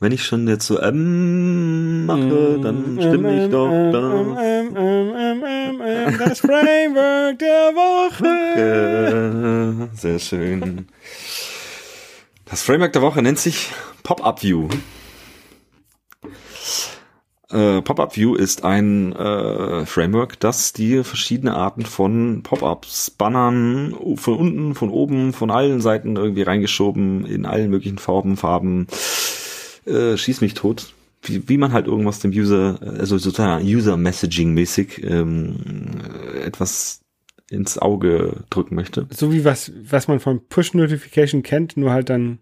wenn ich schon jetzt so ähm mache, dann stimme ich doch da. Das Framework der Woche. Sehr schön. Das Framework der Woche nennt sich Pop-Up View. Äh, Pop-Up View ist ein äh, Framework, das dir verschiedene Arten von Pop-Ups, Bannern, von unten, von oben, von allen Seiten irgendwie reingeschoben, in allen möglichen Farben, Farben, äh, schieß mich tot. Wie, wie man halt irgendwas dem User, also sozusagen User-Messaging-mäßig ähm, äh, etwas ins Auge drücken möchte. So wie was, was man von Push-Notification kennt, nur halt dann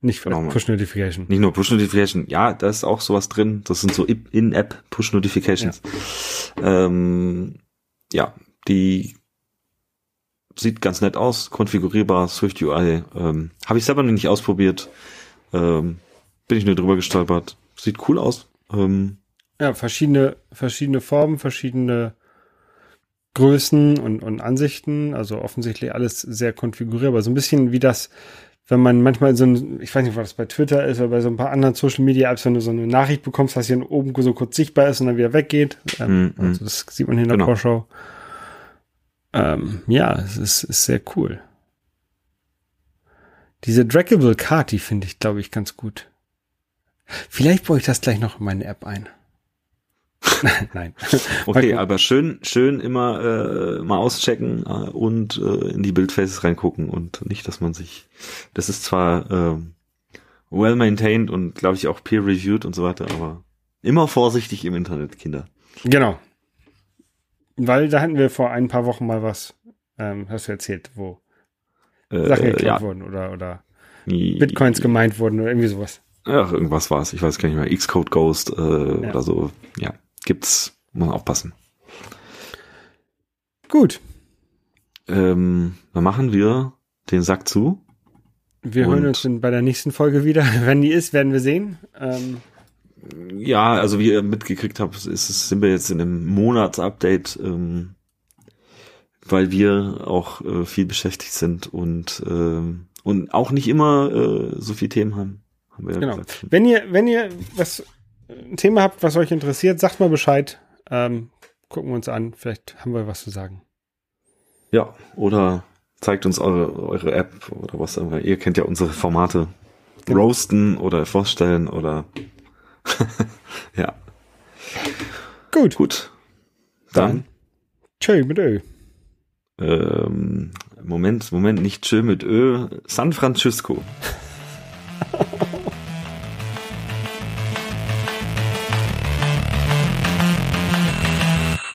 nicht von Genau. Push-Notification. Nicht nur Push-Notification, ja, da ist auch sowas drin. Das sind so In-App Push-Notifications. Ähm, ja, die sieht ganz nett aus, konfigurierbar, Swift UI. Ähm, Habe ich selber noch nicht ausprobiert. Ähm, bin ich nur drüber gestolpert. Sieht cool aus. Ähm, Ja, verschiedene, verschiedene Formen, verschiedene Größen und, und Ansichten. Also offensichtlich alles sehr konfigurierbar. So ein bisschen wie das, wenn man manchmal so ein, ich weiß nicht, was das bei Twitter ist oder bei so ein paar anderen Social Media Apps, wenn du so eine Nachricht bekommst, dass hier oben so kurz sichtbar ist und dann wieder weggeht. Ähm, Mhm. also das sieht man hier in der Genau. Vorschau. Ähm, ja, es ist, ist sehr cool. Diese Draggable Card, die finde ich, glaube ich, ganz gut. Vielleicht baue ich das gleich noch in meine App ein. Nein. okay, aber schön, schön immer äh, mal auschecken äh, und äh, in die Bildfaces reingucken und nicht, dass man sich, das ist zwar ähm, well maintained und glaube ich auch peer reviewed und so weiter, aber immer vorsichtig im Internet, Kinder. Genau. Weil da hatten wir vor ein paar Wochen mal was, ähm, hast du erzählt, wo Äh, Sachen geklaut ja, wurden oder, oder Bitcoins gemeint wurden oder irgendwie sowas. Ach, irgendwas war es. Ich weiß gar nicht mehr. Xcode Ghost äh, oder so. Ja, gibt's. Muss man aufpassen. Gut. Ähm, dann machen wir den Sack zu. Wir hören uns dann bei der nächsten Folge wieder. Wenn die ist, werden wir sehen. Ähm, Ja, also wie ihr mitgekriegt habt, ist sind wir jetzt in einem Monatsupdate, ähm, weil wir auch äh, viel beschäftigt sind und ähm, und auch nicht immer äh, so viel Themen haben. Ja genau. gesagt. Wenn ihr, wenn ihr was, ein Thema habt, was euch interessiert, sagt mal Bescheid. Ähm, gucken wir uns an. Vielleicht haben wir was zu sagen. Ja, oder zeigt uns eure, eure App oder was auch immer. Ihr kennt ja unsere Formate. Genau. Roasten oder vorstellen oder ja, Gut. gut. Dann, Tschö mit Ö. ähm, Moment, Moment, nicht chill mit Ö, San Francisco.